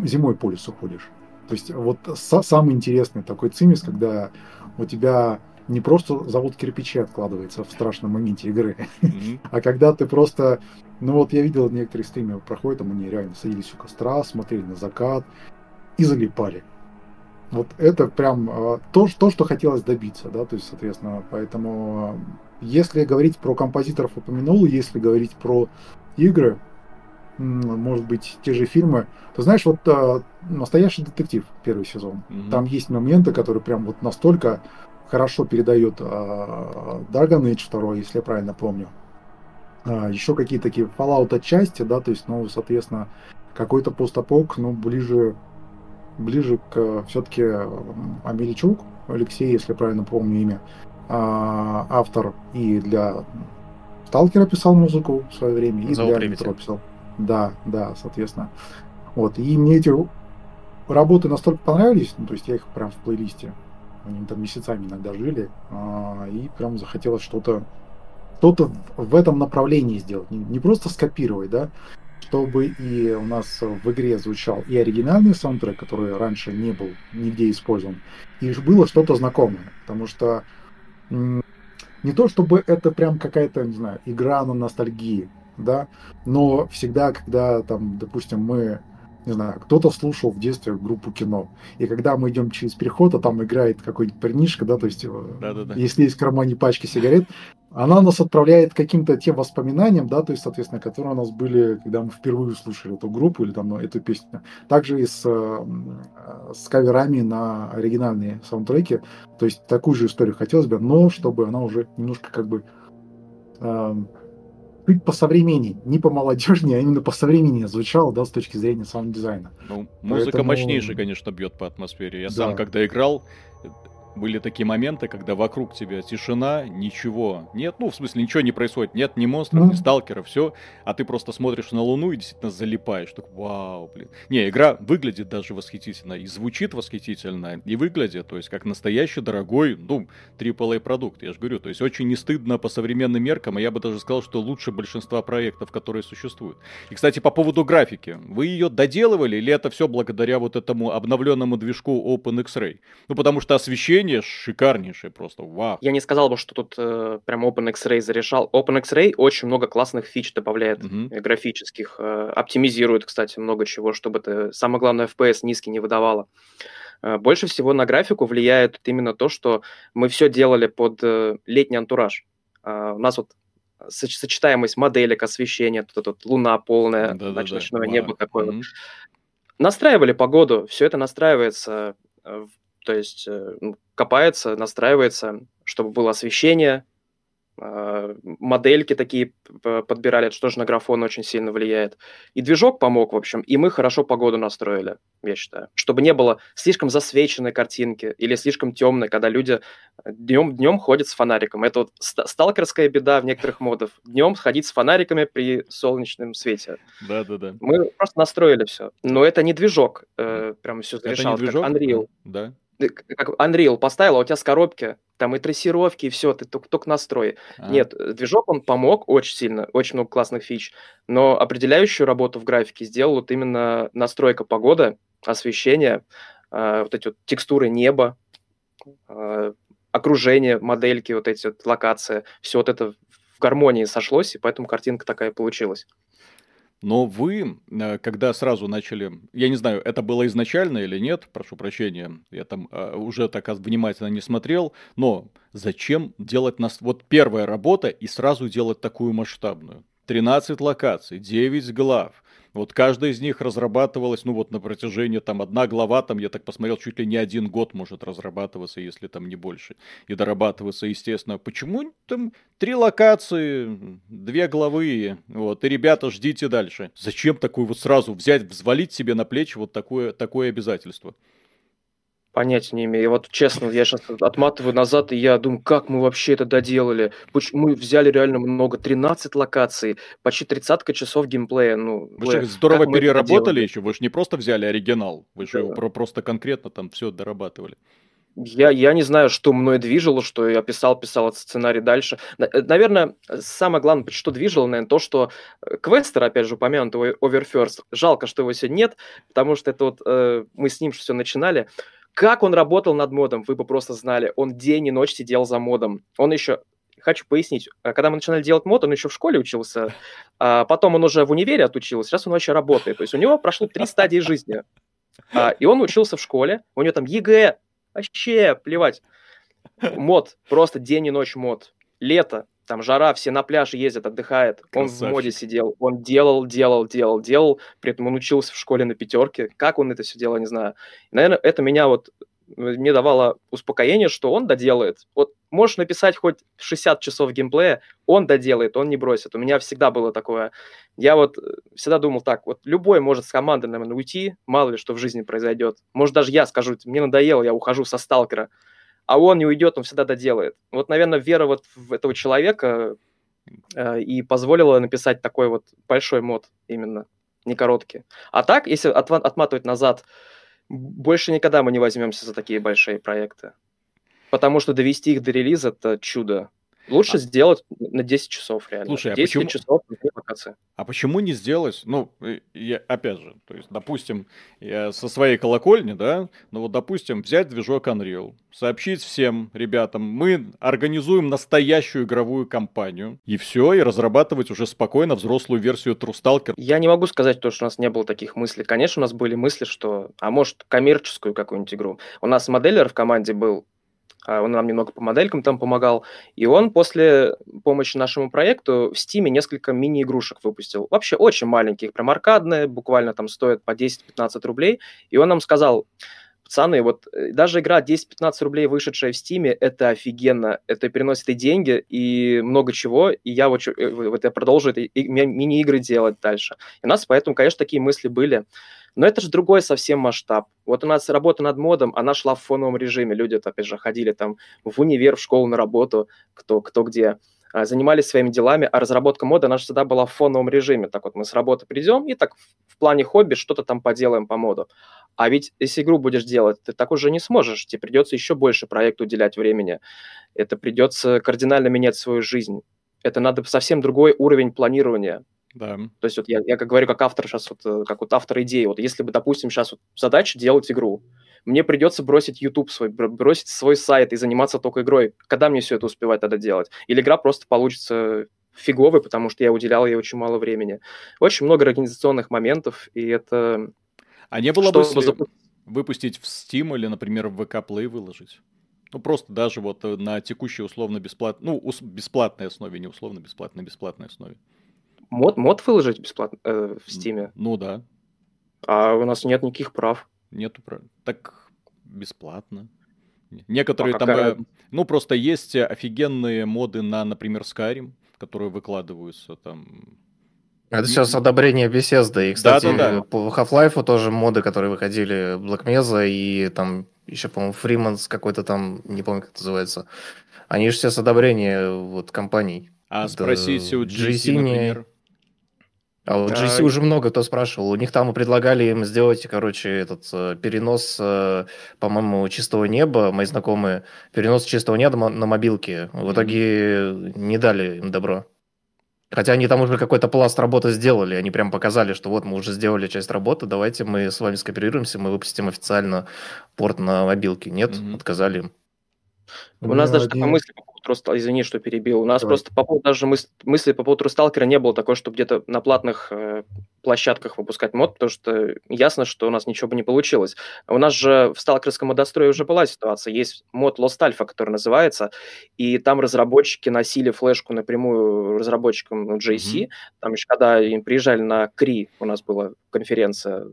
зимой по лесу ходишь. То есть вот самый интересный такой цимис, когда у тебя не просто завод кирпичи откладывается в страшном моменте игры, mm-hmm. а когда ты просто ну вот я видел некоторые стримы проходят, там они реально садились у костра, смотрели на закат и залипали. Вот это прям э, то, то, что хотелось добиться, да, то есть, соответственно, поэтому э, если говорить про композиторов упомянул, если говорить про игры, может быть, те же фильмы. Ты знаешь, вот э, настоящий детектив первый сезон. Mm-hmm. Там есть моменты, которые прям вот настолько хорошо передает Dragon Age 2, если я правильно помню. Еще какие-то такие Fallout части, да, то есть, ну, соответственно, какой-то постапок, ну, ближе, ближе к все-таки Амельчук, Алексей, если правильно помню имя, автор и для Сталкера писал музыку в свое время, и для Метро писал. Да, да, соответственно. Вот, и мне эти работы настолько понравились, ну, то есть я их прям в плейлисте, они там месяцами иногда жили, а, и прям захотелось что-то что-то в этом направлении сделать, не, просто скопировать, да, чтобы и у нас в игре звучал и оригинальный саундтрек, который раньше не был нигде использован, и было что-то знакомое, потому что не то чтобы это прям какая-то, не знаю, игра на ностальгии, да, но всегда, когда там, допустим, мы не знаю, кто-то слушал в детстве группу кино. И когда мы идем через переход, а там играет какой-нибудь парнишка, да, то есть Да-да-да. если есть в кармане пачки сигарет, она нас отправляет к каким-то тем воспоминаниям, да, то есть, соответственно, которые у нас были, когда мы впервые слушали эту группу или там ну, эту песню. Также и с, с каверами на оригинальные саундтреки. То есть такую же историю хотелось бы, но чтобы она уже немножко как бы чуть по современней, не по молодежнее, а именно по современнее звучало, да, с точки зрения саунд-дизайна. Ну, музыка Поэтому... мощнейшая, конечно, бьет по атмосфере. Я да. сам, когда играл, были такие моменты, когда вокруг тебя тишина, ничего нет, ну, в смысле, ничего не происходит, нет ни монстров, ни сталкеров, все, а ты просто смотришь на Луну и действительно залипаешь, так, вау, блин. Не, игра выглядит даже восхитительно, и звучит восхитительно, и выглядит, то есть, как настоящий дорогой, ну, AAA продукт, я же говорю, то есть, очень не стыдно по современным меркам, и я бы даже сказал, что лучше большинства проектов, которые существуют. И, кстати, по поводу графики, вы ее доделывали, или это все благодаря вот этому обновленному движку OpenX-Ray? Ну, потому что освещение освещение шикарнейшее просто, вау. Я не сказал бы, что тут э, прям OpenX-Ray зарешал. OpenX-Ray очень много классных фич добавляет угу. графических, э, оптимизирует, кстати, много чего, чтобы это, самое главное, FPS низкий не выдавало. Э, больше всего на графику влияет именно то, что мы все делали под э, летний антураж. Э, у нас вот сочетаемость моделек, освещения, тут, тут луна полная, да, ночное да, да. небо такое. Mm-hmm. Настраивали погоду, все это настраивается то есть э, копается, настраивается, чтобы было освещение, а, модельки такие подбирали, это тоже на графон очень сильно влияет. И движок помог, в общем, и мы хорошо погоду настроили, я считаю. Чтобы не было слишком засвеченной картинки или слишком темной, когда люди днем, днем ходят с фонариком. Это вот сталкерская беда в некоторых модах. Днем ходить с фонариками при солнечном свете. Да-да-да. Мы просто настроили все. Но это не движок, э, прям все решал, как Unreal. Да как Unreal поставил, а у тебя с коробки, там и трассировки, и все, ты только, только настрой. А. Нет, э, движок он помог очень сильно, очень много классных фич, но определяющую работу в графике сделал вот именно настройка погоды, освещение, э, вот эти вот текстуры неба, э, окружение, модельки, вот эти вот локации, все вот это в гармонии сошлось, и поэтому картинка такая получилась. Но вы, э, когда сразу начали, я не знаю, это было изначально или нет, прошу прощения, я там э, уже так внимательно не смотрел, но зачем делать нас, вот первая работа и сразу делать такую масштабную? 13 локаций, 9 глав, вот каждая из них разрабатывалась, ну вот на протяжении там одна глава, там я так посмотрел, чуть ли не один год может разрабатываться, если там не больше. И дорабатываться, естественно. Почему там три локации, две главы, вот, и ребята, ждите дальше. Зачем такую вот сразу взять, взвалить себе на плечи вот такое, такое обязательство? Понятия не имею. Вот честно, я сейчас отматываю назад, и я думаю, как мы вообще это доделали? Мы взяли реально много, 13 локаций, почти тридцатка часов геймплея. Ну, вы же здорово переработали еще, вы же не просто взяли оригинал, вы же да. просто конкретно там все дорабатывали. Я, я не знаю, что мной движило, что я писал, писал этот сценарий дальше. Э, наверное, самое главное, что движило, наверное, то, что э, Квестер, опять же, упомянутый Overfirst, жалко, что его сегодня нет, потому что это вот э, мы с ним все начинали. Как он работал над модом, вы бы просто знали. Он день и ночь сидел за модом. Он еще хочу пояснить, э, когда мы начинали делать мод, он еще в школе учился, а потом он уже в универе отучился, сейчас он вообще работает. То есть у него прошло три стадии жизни. А, и он учился в школе, у него там ЕГЭ, вообще плевать. Мод, просто день и ночь мод. Лето, там жара, все на пляж ездят, отдыхают. Он в моде сидел, он делал, делал, делал, делал, при этом он учился в школе на пятерке. Как он это все делал, не знаю. И, наверное, это меня вот мне давало успокоение, что он доделает. Вот можешь написать хоть 60 часов геймплея, он доделает, он не бросит. У меня всегда было такое. Я вот э, всегда думал так, вот любой может с команды, наверное, уйти, мало ли что в жизни произойдет. Может, даже я скажу, мне надоело, я ухожу со сталкера. А он не уйдет, он всегда доделает. Вот, наверное, вера вот в этого человека э, и позволила написать такой вот большой мод именно, не короткий. А так, если от, отматывать назад, больше никогда мы не возьмемся за такие большие проекты. Потому что довести их до релиза – это чудо. Лучше а... сделать на 10 часов реально. Слушай, а почему... часов локации. А почему не сделать? Ну, я, опять же, то есть, допустим, я со своей колокольни, да, ну вот, допустим, взять движок Unreal, сообщить всем ребятам, мы организуем настоящую игровую кампанию, и все, и разрабатывать уже спокойно взрослую версию Stalker. Я не могу сказать то, что у нас не было таких мыслей. Конечно, у нас были мысли, что, а может, коммерческую какую-нибудь игру. У нас моделлер в команде был он нам немного по моделькам там помогал, и он после помощи нашему проекту в Стиме несколько мини-игрушек выпустил. Вообще очень маленьких, прям аркадные, буквально там стоят по 10-15 рублей, и он нам сказал, пацаны, вот э, даже игра 10-15 рублей, вышедшая в Стиме, это офигенно, это переносит и деньги, и много чего, и я вот, э, вот я продолжу это, мини-игры делать дальше. И у нас поэтому, конечно, такие мысли были. Но это же другой совсем масштаб. Вот у нас работа над модом, она шла в фоновом режиме. Люди, опять же, ходили там в универ, в школу, на работу, кто, кто где а, занимались своими делами, а разработка мода, же всегда была в фоновом режиме. Так вот, мы с работы придем и так в плане хобби что-то там поделаем по моду. А ведь если игру будешь делать, ты так уже не сможешь. Тебе придется еще больше проекту уделять времени. Это придется кардинально менять свою жизнь. Это надо совсем другой уровень планирования. Да. То есть вот я, я как говорю, как автор сейчас, вот, э, как вот автор идеи, вот если бы, допустим, сейчас вот задача делать игру, мне придется бросить YouTube свой, бросить свой сайт и заниматься только игрой. Когда мне все это успевать тогда делать? Или игра просто получится фиговой, потому что я уделял ей очень мало времени. Очень много организационных моментов, и это... А не было бы запу... выпустить в Steam или, например, в VK Play выложить? Ну, просто даже вот э, на текущей условно-бесплатной, ну, бесплатной основе, не условно-бесплатной, бесплатной основе. Мод, мод выложить бесплатно э, в Стиме? Ну да. А у нас нет никаких прав. Нету прав. Так бесплатно. Некоторые а там, какая... Э, ну просто есть офигенные моды на, например, Skyrim, которые выкладываются там. Это сейчас одобрение Bethesda. И, кстати, да, да, да. по Half-Life тоже моды, которые выходили, Black Mesa и там еще, по-моему, Freemans какой-то там, не помню, как называется. Они же все с одобрения вот компаний. А спросите у GC, GC например. А вот GC а... уже много кто спрашивал. У них там предлагали им сделать, короче, этот э, перенос, э, по-моему, чистого неба. Мои знакомые перенос чистого неба на мобилке. В итоге не дали им добро. Хотя они там уже какой-то пласт работы сделали, они прям показали, что вот мы уже сделали часть работы, давайте мы с вами скооперируемся, мы выпустим официально порт на мобилке. Нет, mm-hmm. отказали им. У нас даже такая мысль по поводу извини, что перебил. У нас Давай. просто по поводу даже мыс- мысли по поводу Русталкера не было такой, чтобы где-то на платных э, площадках выпускать мод, потому что ясно, что у нас ничего бы не получилось. У нас же в сталкерском модострое уже была ситуация. Есть мод Lost Alpha, который называется, и там разработчики носили флешку напрямую разработчикам ну, JC. Mm-hmm. Там еще когда им приезжали на Кри, у нас была конференция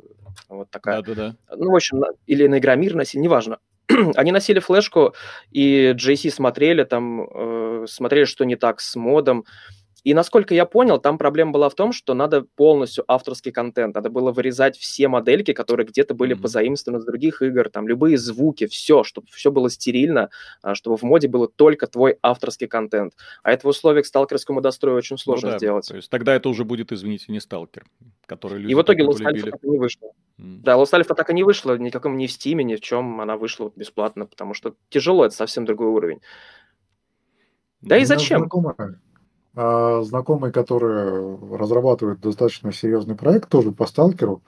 вот такая. Да-да-да. Ну, в общем, или на Игромир носили, неважно. *clears throat* они носили флешку, и JC смотрели там, э, смотрели, что не так с модом, и насколько я понял, там проблема была в том, что надо полностью авторский контент, надо было вырезать все модельки, которые где-то были mm-hmm. позаимствованы с других игр, там любые звуки, все, чтобы все было стерильно, а, чтобы в моде было только твой авторский контент. А это в условиях сталкерского модостроя очень сложно ну, да, сделать. То есть тогда это уже будет, извините, не сталкер, который люди И в итоге Lost Alpha так и не вышло. Mm. Да, Lost Alpha так и не вышло, никаком ни в Steam, ни в чем она вышла бесплатно, потому что тяжело, это совсем другой уровень. Да и зачем? Знакомая а знакомый, который разрабатывает достаточно серьезный проект, тоже по сталкеру.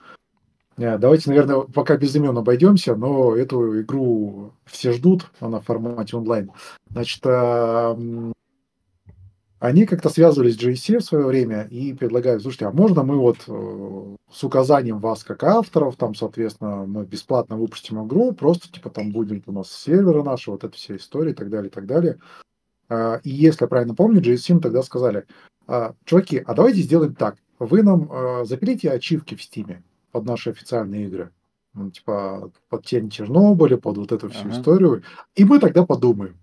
Э, давайте, наверное, пока без имен обойдемся, но эту игру все ждут, она в формате онлайн. Значит, а, они как-то связывались с GSC в свое время и предлагают, слушайте, а можно мы вот э, с указанием вас как авторов, там, соответственно, мы бесплатно выпустим игру, просто типа там будет у нас серверы наши, вот эта вся история и так далее, и так далее. А, и если я правильно помню, GSM тогда сказали, «А, чуваки, а давайте сделаем так. Вы нам а, запилите ачивки в Steam под наши официальные игры. ну, типа под тень Чернобыля, под вот эту всю Ага. историю, и мы тогда подумаем.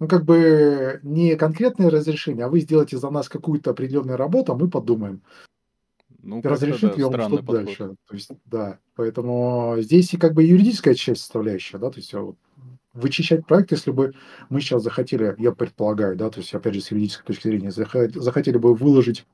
Ну, как бы не конкретное разрешение, а вы сделаете за нас какую-то определенную работу, а мы подумаем. Ну, разрешит да, ли он что-то дальше. То есть, да. Поэтому здесь и как бы юридическая часть составляющая, да, то есть вот вычищать проект, если бы мы сейчас захотели, я предполагаю, да, то есть опять же с юридической точки зрения, захотели бы выложить,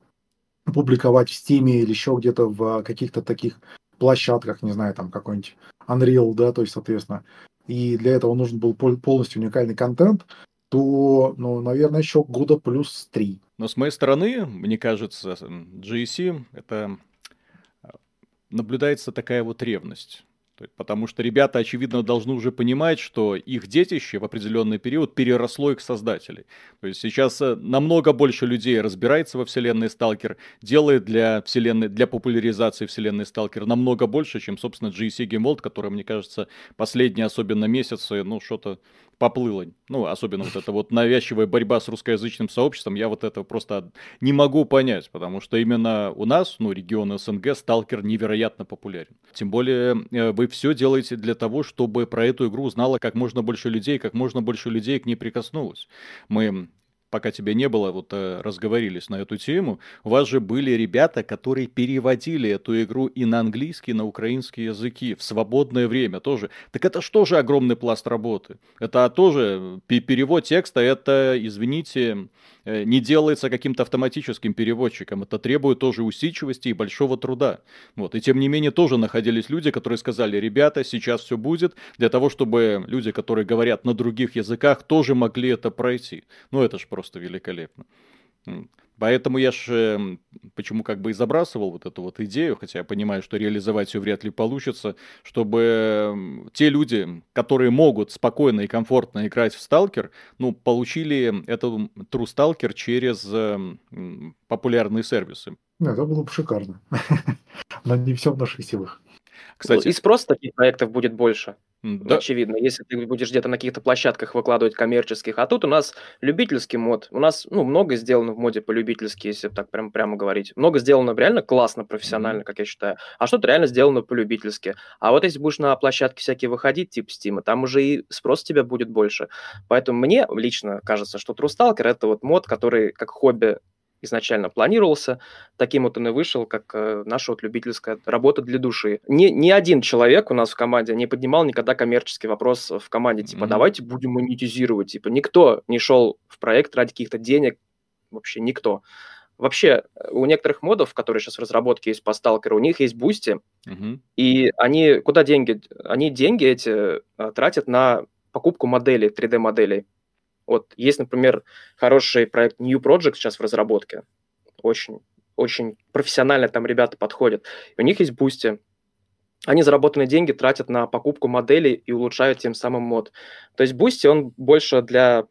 публиковать в Steam или еще где-то в каких-то таких площадках, не знаю, там какой-нибудь Unreal, да, то есть, соответственно, и для этого нужен был пол- полностью уникальный контент, то, ну, наверное, еще года плюс три. Но с моей стороны, мне кажется, GSC это а, наблюдается такая вот ревность. Потому что ребята, очевидно, должны уже понимать, что их детище в определенный период переросло их создателей. То есть сейчас э, намного больше людей разбирается во вселенной Сталкер, делает для вселенной, для популяризации вселенной Сталкер намного больше, чем, собственно, GSC Game World, который, мне кажется, последние особенно месяцы, ну, что-то поплыло. Ну, особенно вот эта вот навязчивая борьба с русскоязычным сообществом, я вот это просто не могу понять, потому что именно у нас, ну, регион СНГ, Сталкер невероятно популярен. Тем более э, вы все делаете для того, чтобы про эту игру знало как можно больше людей, как можно больше людей к ней прикоснулось. Мы пока тебя не было, вот э, разговорились на эту тему, у вас же были ребята, которые переводили эту игру и на английский, и на украинский языки в свободное время тоже. Так это что же огромный пласт работы? Это тоже пе- перевод текста, это, извините, э, не делается каким-то автоматическим переводчиком. Это требует тоже усидчивости и большого труда. Вот. И тем не менее тоже находились люди, которые сказали, ребята, сейчас все будет, для того, чтобы люди, которые говорят на других языках, тоже могли это пройти. Ну, это же просто великолепно. Поэтому я же почему как бы и забрасывал вот эту вот идею, хотя я понимаю, что реализовать ее вряд ли получится, чтобы те люди, которые могут спокойно и комфортно играть в Сталкер, ну, получили эту True Stalker через э, м, популярные сервисы. Ну, это было бы шикарно. *laughs* Но не все в наших силах. Кстати, И спрос таких проектов будет больше. да, Очевидно, если ты будешь где-то на каких-то площадках выкладывать коммерческих, а тут у нас любительский мод. У нас, ну, много сделано в моде по-любительски, если так прям прямо говорить. Много сделано реально классно, профессионально, как я считаю. А что-то реально сделано по-любительски. А вот если будешь на площадки всякие выходить, типа Steam, там уже и спрос тебя будет больше. Поэтому мне лично кажется, что Stalker это вот мод, который как хобби изначально планировался, таким вот он и вышел, как э, наша вот любительская работа для души. Ни, ни один человек у нас в команде не поднимал никогда коммерческий вопрос в команде, типа, Мгм. давайте будем монетизировать, типа, никто не шел в проект ради каких-то денег, вообще никто. Вообще, э, у некоторых модов, которые сейчас в разработке есть по сталкеру, у них есть Boosty, мгм. и они, куда деньги? Они деньги эти э, тратят на покупку моделей, 3D-моделей. Вот есть, например, хороший проект New Project сейчас в разработке. Очень, очень профессионально там ребята подходят. И у них есть Boosty. Они заработанные деньги тратят на покупку моделей и улучшают тем самым мод. То есть Boosty, он больше для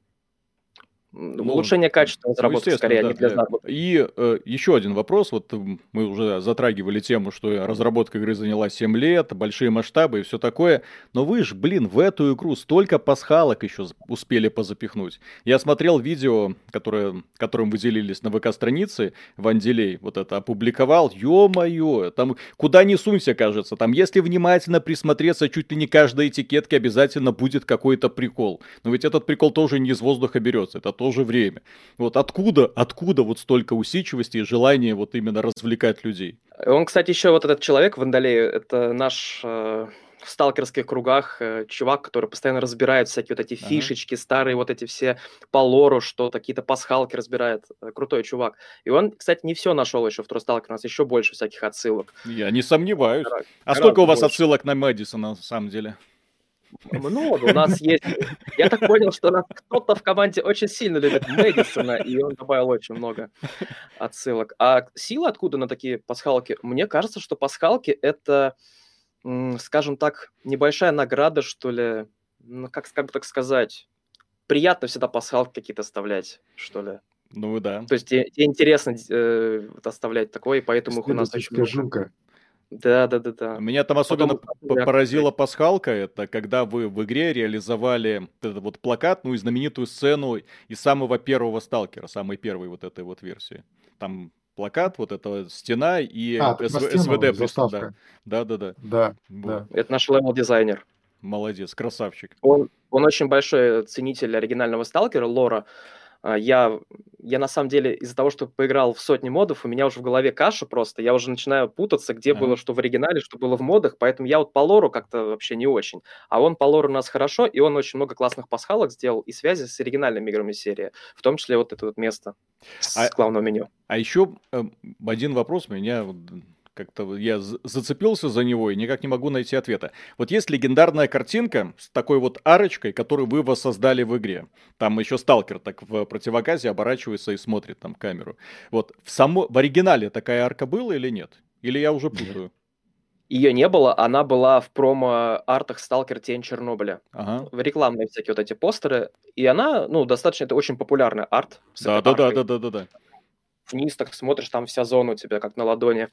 Ну, улучшения качества Ну, разработки, естественно, скорее, а да. не для заработка. И э, еще один вопрос. Вот мы уже затрагивали тему, что разработка игры заняла 7 лет, большие масштабы и все такое. Но вы же, блин, в эту игру столько пасхалок еще успели позапихнуть. Я смотрел видео, которое, которым вы делились на ВК-странице, Ванделей вот это опубликовал. Ё-моё, там куда ни сунься, кажется. Там, если внимательно присмотреться, чуть ли не каждой этикетке обязательно будет какой-то прикол. Но ведь этот прикол тоже не из воздуха берется, это тоже время. Вот откуда, откуда вот столько усидчивости и желания вот именно развлекать людей? Он, кстати, еще вот этот человек в Андалее, это наш э, в сталкерских кругах э, чувак, который постоянно разбирает всякие вот эти Ага. фишечки, старые вот эти все по лору, что какие-то пасхалки разбирает. Э, Крутой чувак. И он, кстати, не все нашел еще в Трусталке, у нас еще больше всяких отсылок. Я не сомневаюсь. Гора- А сколько у вас больше. отсылок на Мэдисона на самом деле? Много. У нас есть... Я так понял, что у нас кто-то в команде очень сильно любит Мэдисона, и он добавил очень много отсылок. А сила откуда на такие пасхалки? Мне кажется, что пасхалки — это, скажем так, небольшая награда, что ли. Ну, как, как бы так сказать? Приятно всегда пасхалки какие-то оставлять, что ли. Ну да. То есть тебе, тебе интересно э, оставлять такое, и поэтому их у нас очень много. Да, да, да, да. Меня там особенно Потом- поразила пасхалка, это когда вы в игре реализовали вот этот вот плакат, ну и знаменитую сцену из самого первого сталкера, самой первой вот этой вот версии. Там плакат, вот эта стена и А, СВ- стену СВД прислал. Да, да, да, да. Да, Вот. да. Это наш левел-дизайнер. Молодец, красавчик. Он, он очень большой ценитель оригинального сталкера, лора. А, Я, я на самом деле из-за того, что поиграл в сотни модов, у меня уже в голове каша просто. Я уже начинаю путаться, где Ага. было что в оригинале, что было в модах. Поэтому я вот по лору как-то вообще не очень. А он по лору у нас хорошо, и он очень много классных пасхалок сделал и связи с оригинальными играми серии. В том числе вот это вот место с А- главного меню. А еще э, один вопрос меня как-то я зацепился за него и никак не могу найти ответа. Вот есть легендарная картинка с такой вот арочкой, которую вы воссоздали в игре. Там еще сталкер так в противогазе оборачивается и смотрит там камеру. Вот в, само... в оригинале такая арка была или нет? Или я уже путаю? Ее не было, она была в промо-артах «Сталкер. Тень Чернобыля». Ага. В рекламные всякие вот эти постеры. И она, ну, достаточно, это очень популярный арт. с вниз так смотришь, там вся зона у тебя как на ладони.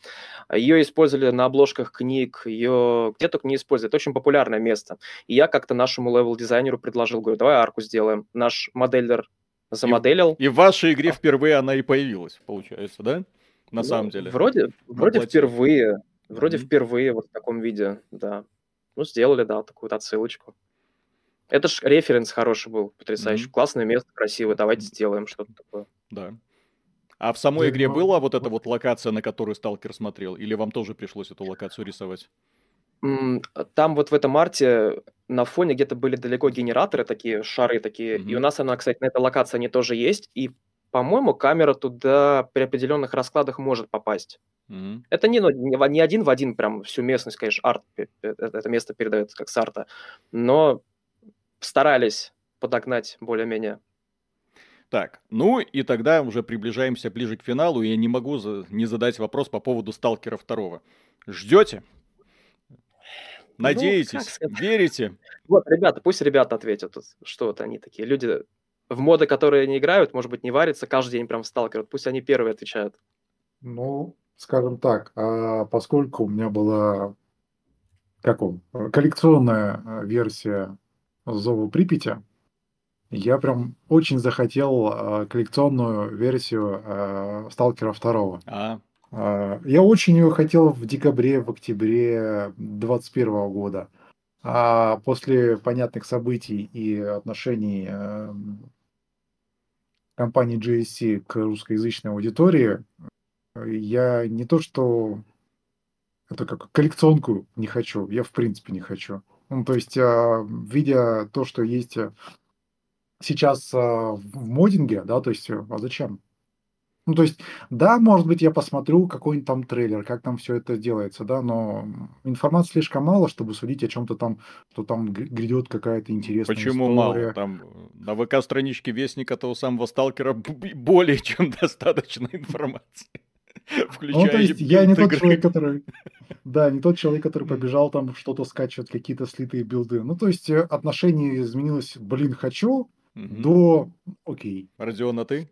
Ее использовали на обложках книг, ее где только не используют. Это очень популярное место. И я как-то нашему левел-дизайнеру предложил, говорю, давай арку сделаем. Наш моделлер замоделил. И в вашей игре впервые она и появилась, получается, да? На Ну, самом деле. Вроде, вроде впервые. Вроде Мгм. впервые вот в таком виде, да. Ну, сделали, да, такую отсылочку. Это ж референс хороший был, потрясающий. Мгм. Классное место, красивое, давайте сделаем что-то такое. Да. А в самой игре была вот эта вот- локация, на которую сталкер смотрел? Или вам тоже пришлось эту локацию рисовать? Там вот в этом арте на фоне где-то были далеко генераторы такие, шары такие. И Мгм. у нас она, кстати, на этой локации они тоже есть. И, по-моему, камера туда при определенных раскладах может попасть. Мгм. Это не, ну, не, один в один прям всю местность, конечно, арт, пе- э, это место передается как с арта. Но старались подогнать более-менее. Так, ну и тогда уже приближаемся ближе к финалу, и я не могу за- не задать вопрос по поводу Сталкера второго. Ждете? Надеетесь? Ну, как сказать? Верите? Вот, ребята, пусть ребята ответят, что вот они такие. Люди в моды, которые не играют, может быть, не варятся каждый день прям в сталкер. Вот Пусть они первые отвечают. Ну, скажем так, а поскольку у меня была как он, коллекционная версия Зова Припяти, я прям очень захотел э, коллекционную версию э, Сталкера 2. А, А, Я очень ее хотел в декабре, в октябре 2021 года. А после понятных событий и отношений эм, компании GSC к русскоязычной аудитории, э, я не то что это как коллекционку не хочу, я в принципе не хочу. Ну, то есть, видя то, что есть э, сейчас а, в модинге, да, то есть, э, а зачем? Ну, то есть, да, может быть, я посмотрю какой-нибудь там трейлер, как там все это делается, да, но информации слишком мало, чтобы судить о чем-то там, что там грядет какая-то интересная почему мало? история. Там э, на ВК-страничке Вестника того самого Сталкера более чем *laughs* достаточно информации. Включая *laughs* Ну, то есть, я не тот игры. человек, который... *laughs* Да, не тот человек, который побежал там что-то скачивать, какие-то слитые билды. Ну, то есть, э, отношение изменилось, блин, хочу, Мгм. до окей. Родион, а ты?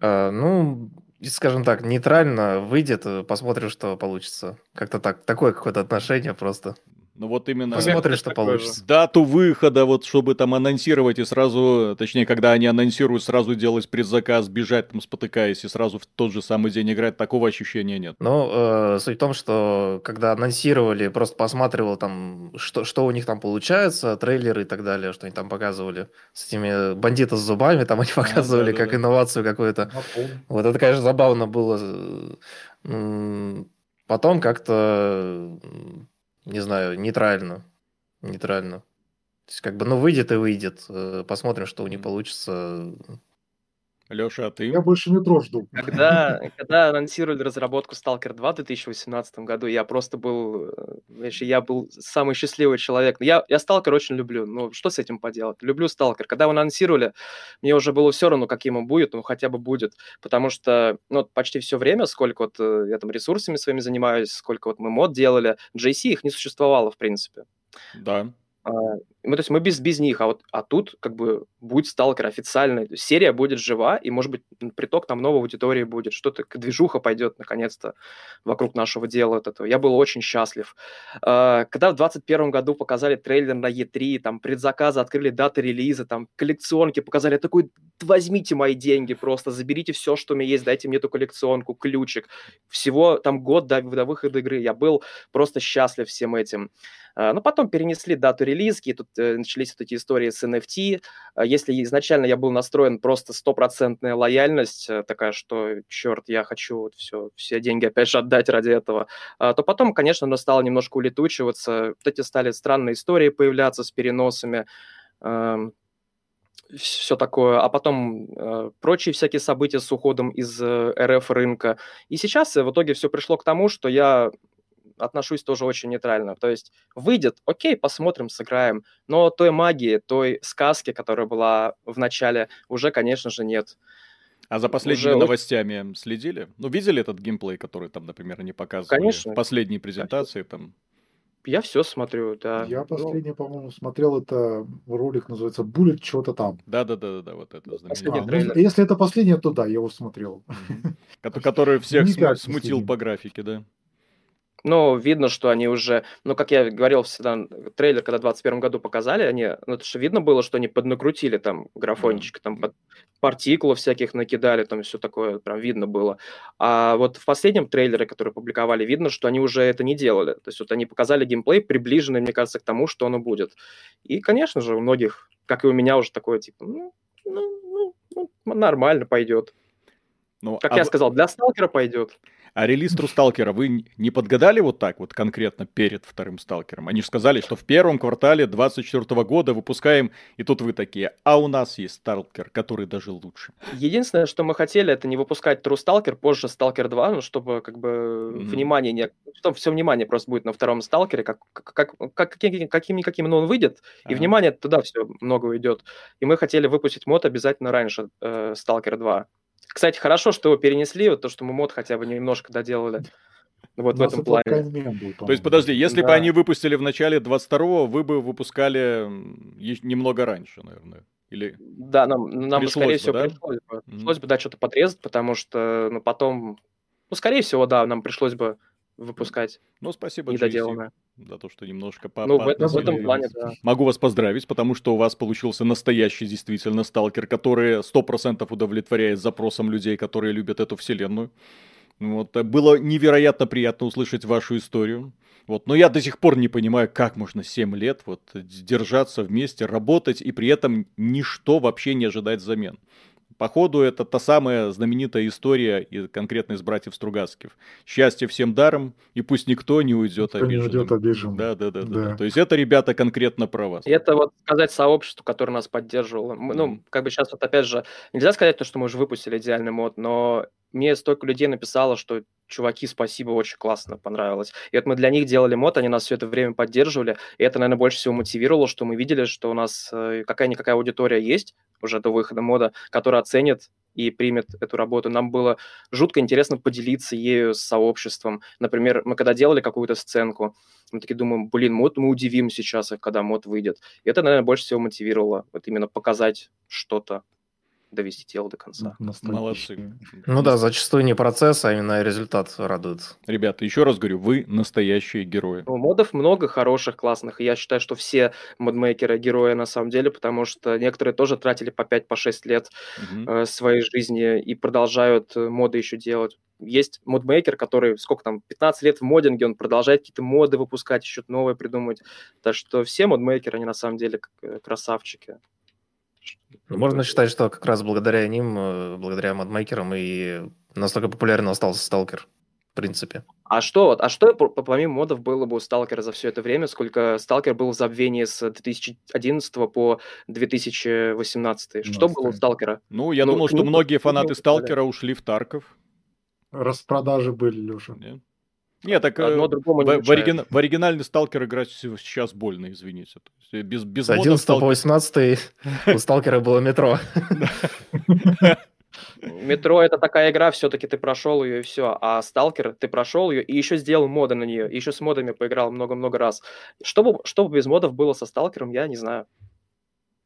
А, ну, скажем так, нейтрально выйдет, посмотрим, что получится. Как-то так, такое какое-то отношение просто. Ну вот именно Посмотрим, что получится. дату выхода, вот чтобы там анонсировать и сразу, точнее, когда они анонсируют, сразу делать предзаказ, бежать там спотыкаясь и сразу в тот же самый день играть, такого ощущения нет. Ну, э, суть в том, что когда анонсировали, просто посматривал там, что, что у них там получается, трейлеры и так далее, что они там показывали с этими бандиты с зубами, там они показывали как да-да-да. инновацию какую-то. Вот это, конечно, забавно было. Потом как-то, не знаю, нейтрально. Нейтрально. То есть, как бы, ну, выйдет и выйдет. Э, Посмотрим, что у них получится. Леша, а ты? Я больше метро жду. Когда, *laughs* когда анонсировали разработку Stalker 2 в 2018 году, я просто был, э, знаешь, я был самый счастливый человек. Я, я Stalker очень люблю, ну что с этим поделать? Люблю Stalker. Когда его анонсировали, мне уже было все равно, каким он будет, ну хотя бы будет, потому что ну, вот почти все время, сколько вот э, я там ресурсами своими занимаюсь, сколько вот мы мод делали, JC их не существовало в принципе. Да. Мы, то есть мы без, без них, а вот а тут как бы будет сталкер официальный, серия будет жива, и, может быть, приток там новой аудитории будет, что-то, движуха пойдет наконец-то вокруг нашего дела от этого. Я был очень счастлив. А, когда в 2021 году показали трейлер на E3, там предзаказы, открыли даты релиза, там коллекционки показали, я такой, возьмите мои деньги просто, заберите все, что у меня есть, дайте мне эту коллекционку, ключик. Всего там год до, до выхода игры. Я был просто счастлив всем этим. А, но потом перенесли дату релизки, и тут начались вот эти истории с NFT. А, если изначально я был настроен просто стопроцентная лояльность, э, такая, что, черт, я хочу вот все, все деньги опять же отдать ради этого, а, то потом, конечно, оно стало немножко улетучиваться. Вот эти стали странные истории появляться с переносами все такое, а потом э, прочие всякие события с уходом из э, РФ рынка. И сейчас в итоге все пришло к тому, что я отношусь тоже очень нейтрально. То есть выйдет, окей, посмотрим, сыграем, но той магии, той сказки, которая была в начале, уже, конечно же, нет. А за последними уже... новостями следили? Ну, видели этот геймплей, который там, например, не показывали Конечно. в последней презентации? Конечно. Там... Я все смотрю, да. Я ну последний, по-моему, смотрел это ролик, называется Bullet, что-то там. Да-да-да, да, вот это. А, ну, если это последний, то да, я его смотрел. Который всех смутил по графике, да? Но видно, что они уже, ну, как я говорил всегда, трейлер, когда в 2021 году показали, они, ну, это что видно было, что они поднакрутили там графончик, там под партиклов всяких накидали, там все такое прям видно было. А вот в последнем трейлере, который публиковали, видно, что они уже это не делали. То есть вот они показали геймплей, приближенный, мне кажется, к тому, что оно будет. И, конечно же, у многих, как и у меня, уже такое, типа, ну, ну, ну, ну нормально пойдет. Ну, как а я сказал, для сталкера пойдет. А релиз Трусталкера вы не подгадали вот так вот конкретно перед вторым Сталкером? Они же сказали, что в первом квартале 24 года выпускаем, и тут вы такие, а у нас есть Сталкер, который даже лучше. Единственное, что мы хотели, это не выпускать Трусталкер, позже Сталкер 2, ну, чтобы как бы mm-hmm. внимание не... Чтобы все внимание просто будет на втором Сталкере, как, как, как, каким-никаким, но он выйдет, а. и внимание туда все много уйдет. И мы хотели выпустить мод обязательно раньше э, Сталкер 2. Кстати, хорошо, что его перенесли, вот то, что мы мод хотя бы немножко доделали. Вот в этом плане. Был, то есть, подожди, если да. бы они выпустили в начале 22-го, вы бы выпускали немного раньше, наверное. Или да, нам, нам бы, скорее бы, всего, да? пришлось бы. Mm-hmm. Пришлось бы, да, что-то подрезать, потому что, ну, потом... Ну, скорее всего, да, нам пришлось бы выпускать. Ну, спасибо, недоделанное. за то, что немножко по Ну, в, в этом плане, да. Могу вас поздравить, потому что у вас получился настоящий действительно сталкер, который 100% удовлетворяет запросам людей, которые любят эту вселенную. Вот, э, было невероятно приятно услышать вашу историю. Вот, но я до сих пор не понимаю, как можно 7 лет вот, держаться вместе, работать и при этом ничто вообще не ожидать взамен. Походу, это та самая знаменитая история и конкретно из братьев Стругацких. Счастье всем даром, и пусть никто не уйдет никто обиженным. Не уйдет обиженным. Да, да, да, да, да. То есть это, ребята, конкретно про вас. И это вот сказать сообществу, которое нас поддерживало. Мы, ну, как бы сейчас вот опять же, нельзя сказать то, что мы уже выпустили идеальный мод, но мне столько людей написало, что чуваки, спасибо, очень классно, понравилось. И вот мы для них делали мод, они нас все это время поддерживали, и это, наверное, больше всего мотивировало, что мы видели, что у нас э, какая-никакая аудитория есть уже до выхода мода, которая оценит и примет эту работу. Нам было жутко интересно поделиться ею с сообществом. Например, мы когда делали какую-то сценку, мы такие думаем, блин, мод мы удивим сейчас, когда мод выйдет. И это, наверное, больше всего мотивировало, вот именно показать что-то довести дело до конца. Молодцы. Ну да, зачастую не процесс, а именно результат радует. Ребята, еще раз говорю, вы настоящие герои. Ну, модов много хороших, классных. И я считаю, что все модмейкеры герои на самом деле, потому что некоторые тоже тратили по 5-6 по лет угу. э, своей жизни и продолжают э, моды еще делать. Есть модмейкер, который сколько там, 15 лет в модинге, он продолжает какие-то моды выпускать, еще новое придумать. Так что все модмейкеры, они на самом деле э, красавчики. Ну, можно считать, что как раз благодаря ним, э, благодаря модмейкерам и настолько популярным остался Сталкер, в принципе. А что, а что помимо модов было бы у Сталкера за все это время, сколько Сталкер был в забвении с 2011 по 2018? Что было у Сталкера? Ну, я ну, думал, что многие фанаты Сталкера ушли в Тарков. Распродажи были, Леша. Нет? Нет, так Одно э, в, не в, оригина, в оригинальный сталкер играть сейчас больно, извините. Э, без, без С 11 сталкер... по 18 у сталкера было метро. *laughs* Метро это такая игра, все-таки ты прошел ее и все. А Сталкер, ты прошел ее и еще сделал моды на нее. И еще с модами поиграл много-много раз. Что бы, что бы без модов было со Сталкером, я не знаю.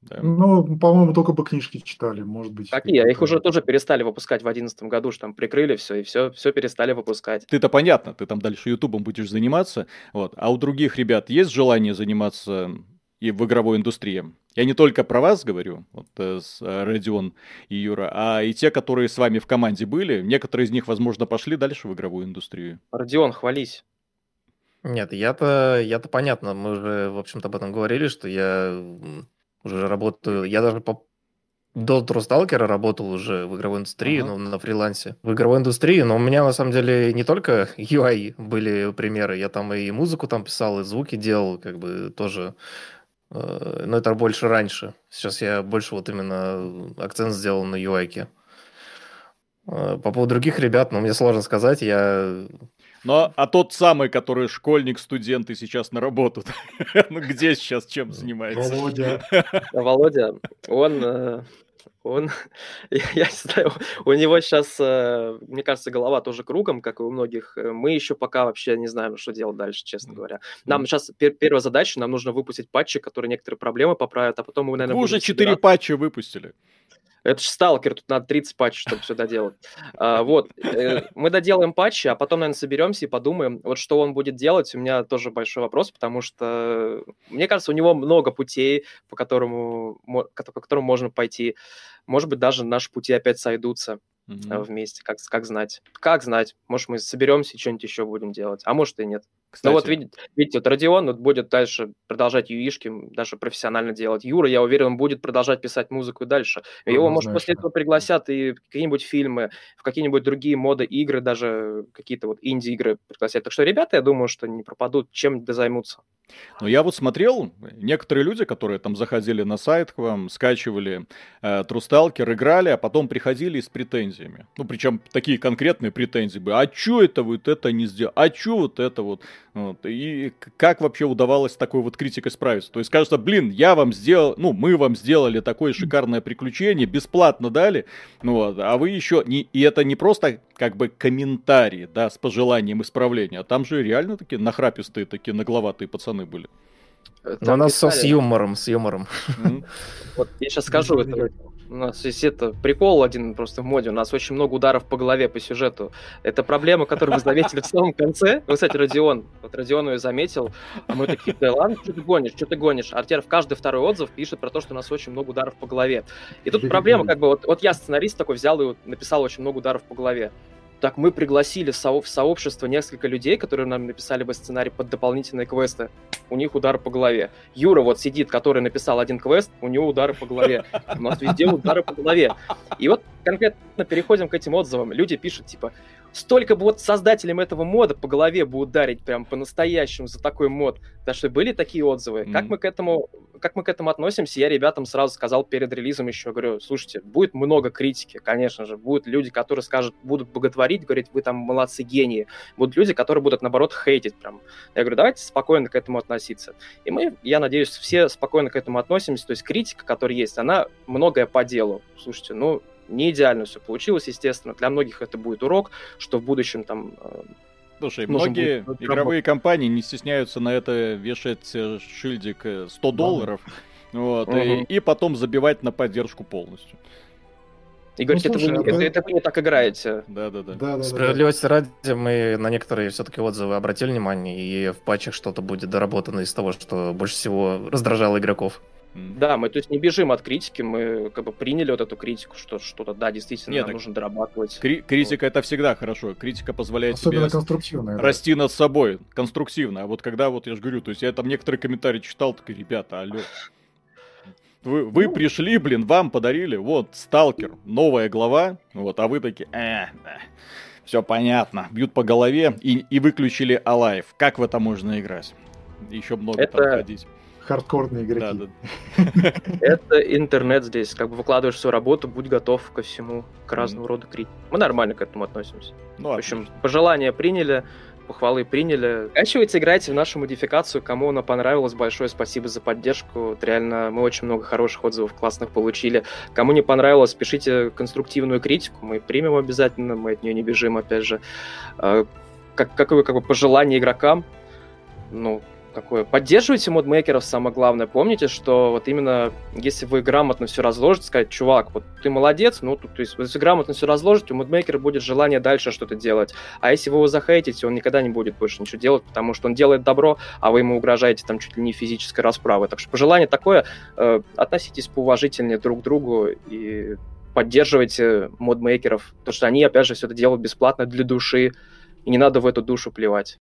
Да. Ну, по-моему, только бы книжки читали, может быть. Какие? Их уже тоже перестали выпускать в 2011 году, что там прикрыли все, и все, все перестали выпускать. Ты-то понятно, ты там дальше Ютубом будешь заниматься, вот. А у других ребят есть желание заниматься и в игровой индустрии? Я не только про вас говорю, вот, э, с э, Родион и Юра, а и те, которые с вами в команде были. Некоторые из них, возможно, пошли дальше в игровую индустрию. Родион, хвались. Нет, я-то, я-то понятно, мы уже, в общем-то, об этом говорили, что я уже работаю, я даже по до Трусталкера работал уже в игровой индустрии, uh-huh. ну, на фрилансе. В игровой индустрии, но у меня на самом деле не только *laughs* UI были примеры, я там и музыку там писал, и звуки делал, как бы тоже. Э, но это больше раньше. Сейчас я больше вот именно акцент сделал на UI. Э, по поводу других ребят, ну, мне сложно сказать, я но, а тот самый, который школьник, студент и сейчас на работу, *laughs* ну где сейчас чем занимается? Володя. Володя, он, э, он, *laughs* я, я не знаю, у него сейчас, э, мне кажется, голова тоже кругом, как и у многих. Мы еще пока вообще не знаем, что делать дальше, честно говоря. Нам сейчас пер- первая задача, нам нужно выпустить патчи, которые некоторые проблемы поправят, а потом мы, наверное, Вы уже 4 патча выпустили. Это же сталкер, тут надо 30 патчей, чтобы все доделать. А, вот, э, мы доделаем патчи, а потом, наверное, соберемся и подумаем, вот что он будет делать. У меня тоже большой вопрос, потому что, мне кажется, у него много путей, по которому, по которому можно пойти. Может быть, даже наши пути опять сойдутся mm-hmm. вместе, как, как знать. Как знать, может, мы соберемся и что-нибудь еще будем делать, а может и нет. Кстати. Ну вот видите, видите, вот Родион вот будет дальше продолжать юишки, даже профессионально делать. Юра, я уверен, он будет продолжать писать музыку и дальше. Ну, Его, может, после этого пригласят и в какие-нибудь фильмы, в какие-нибудь другие моды игры, даже какие-то вот инди-игры пригласят. Так что ребята, я думаю, что не пропадут, чем да займутся. Ну, я вот смотрел, некоторые люди, которые там заходили на сайт к вам, скачивали э, Трусталкер, играли, а потом приходили с претензиями. Ну, причем такие конкретные претензии были. А чё это вот это не сделал? А чё вот это вот? вот? И как вообще удавалось такой вот критикой справиться? То есть, кажется, блин, я вам сделал, ну, мы вам сделали такое шикарное приключение, бесплатно дали, ну, вот, а вы еще не... И это не просто как бы комментарии, да, с пожеланием исправления, а там же реально такие нахрапистые, такие нагловатые пацаны были. Э, Но у нас все с юмором, с юмором. Вот я сейчас скажу, это, у нас есть это прикол один просто в моде, у нас очень много ударов по голове по сюжету. Это проблема, которую вы заметили в самом конце. Ну, кстати, Родион, вот Родион ее заметил, а мы такие, да ладно, что ты гонишь, что ты гонишь? А теперь в каждый второй отзыв пишет про то, что у нас очень много ударов по голове. И тут проблема, как бы, вот, вот я сценарист такой взял и написал очень много ударов по голове так мы пригласили в, со- в сообщество несколько людей, которые нам написали бы сценарий под дополнительные квесты. У них удар по голове. Юра вот сидит, который написал один квест, у него удары по голове. У нас везде удары по голове. И вот конкретно переходим к этим отзывам. Люди пишут, типа, столько бы вот создателям этого мода по голове бы ударить прям по-настоящему за такой мод. Да что были такие отзывы. Mm-hmm. Как мы к этому, как мы к этому относимся? Я ребятам сразу сказал перед релизом еще, говорю, слушайте, будет много критики, конечно же. Будут люди, которые скажут, будут боготворить, говорить, вы там молодцы, гении. Будут люди, которые будут, наоборот, хейтить прям. Я говорю, давайте спокойно к этому относиться. И мы, я надеюсь, все спокойно к этому относимся. То есть критика, которая есть, она многое по делу. Слушайте, ну, не идеально все получилось, естественно. Для многих это будет урок, что в будущем там э, Слушай, многие будет... игровые компании не стесняются на это вешать э, шильдик 100 э, долларов, вот, угу. и, и потом забивать на поддержку полностью. И говорить, ну, слушай, это, вы, а это, это вы не так играете. Да, да, да. да, да Справедливости да, да. ради, мы на некоторые все-таки отзывы обратили внимание, и в патчах что-то будет доработано из того, что больше всего раздражало игроков. Да, мы то есть не бежим от критики, мы как бы приняли вот эту критику, что что-то, да, действительно Нет, нужно дорабатывать. Кри- критика вот. это всегда хорошо. Критика позволяет Особенно тебе конструктивная, расти да. над собой, конструктивно. А вот когда вот я же говорю, то есть я там некоторые комментарии читал, такие, ребята, алло. Вы, вы ну... пришли, блин, вам подарили, вот, Сталкер, новая глава, вот, а вы такие, э, да, все понятно, бьют по голове и, и выключили Alive. Как в это можно играть? Еще много это... там ходить хардкорные игроки. Да, да. *laughs* Это интернет здесь. Как бы выкладываешь свою работу, будь готов ко всему, к разному роду критике. Мы нормально к этому относимся. Ну, В общем, отлично. пожелания приняли, похвалы приняли. Скачивайте, играйте в нашу модификацию. Кому она понравилась, большое спасибо за поддержку. Вот реально, мы очень много хороших отзывов классных получили. Кому не понравилось, пишите конструктивную критику. Мы примем обязательно, мы от нее не бежим, опять же. А, как, какое как бы пожелание игрокам? Ну, какое. Поддерживайте модмейкеров, самое главное. Помните, что вот именно если вы грамотно все разложите, сказать, чувак, вот ты молодец, ну, то, то есть, если грамотно все разложите, у модмейкера будет желание дальше что-то делать. А если вы его захейтите, он никогда не будет больше ничего делать, потому что он делает добро, а вы ему угрожаете там чуть ли не физической расправой. Так что пожелание такое, э, относитесь поуважительнее друг к другу и поддерживайте модмейкеров, потому что они, опять же, все это делают бесплатно для души, и не надо в эту душу плевать.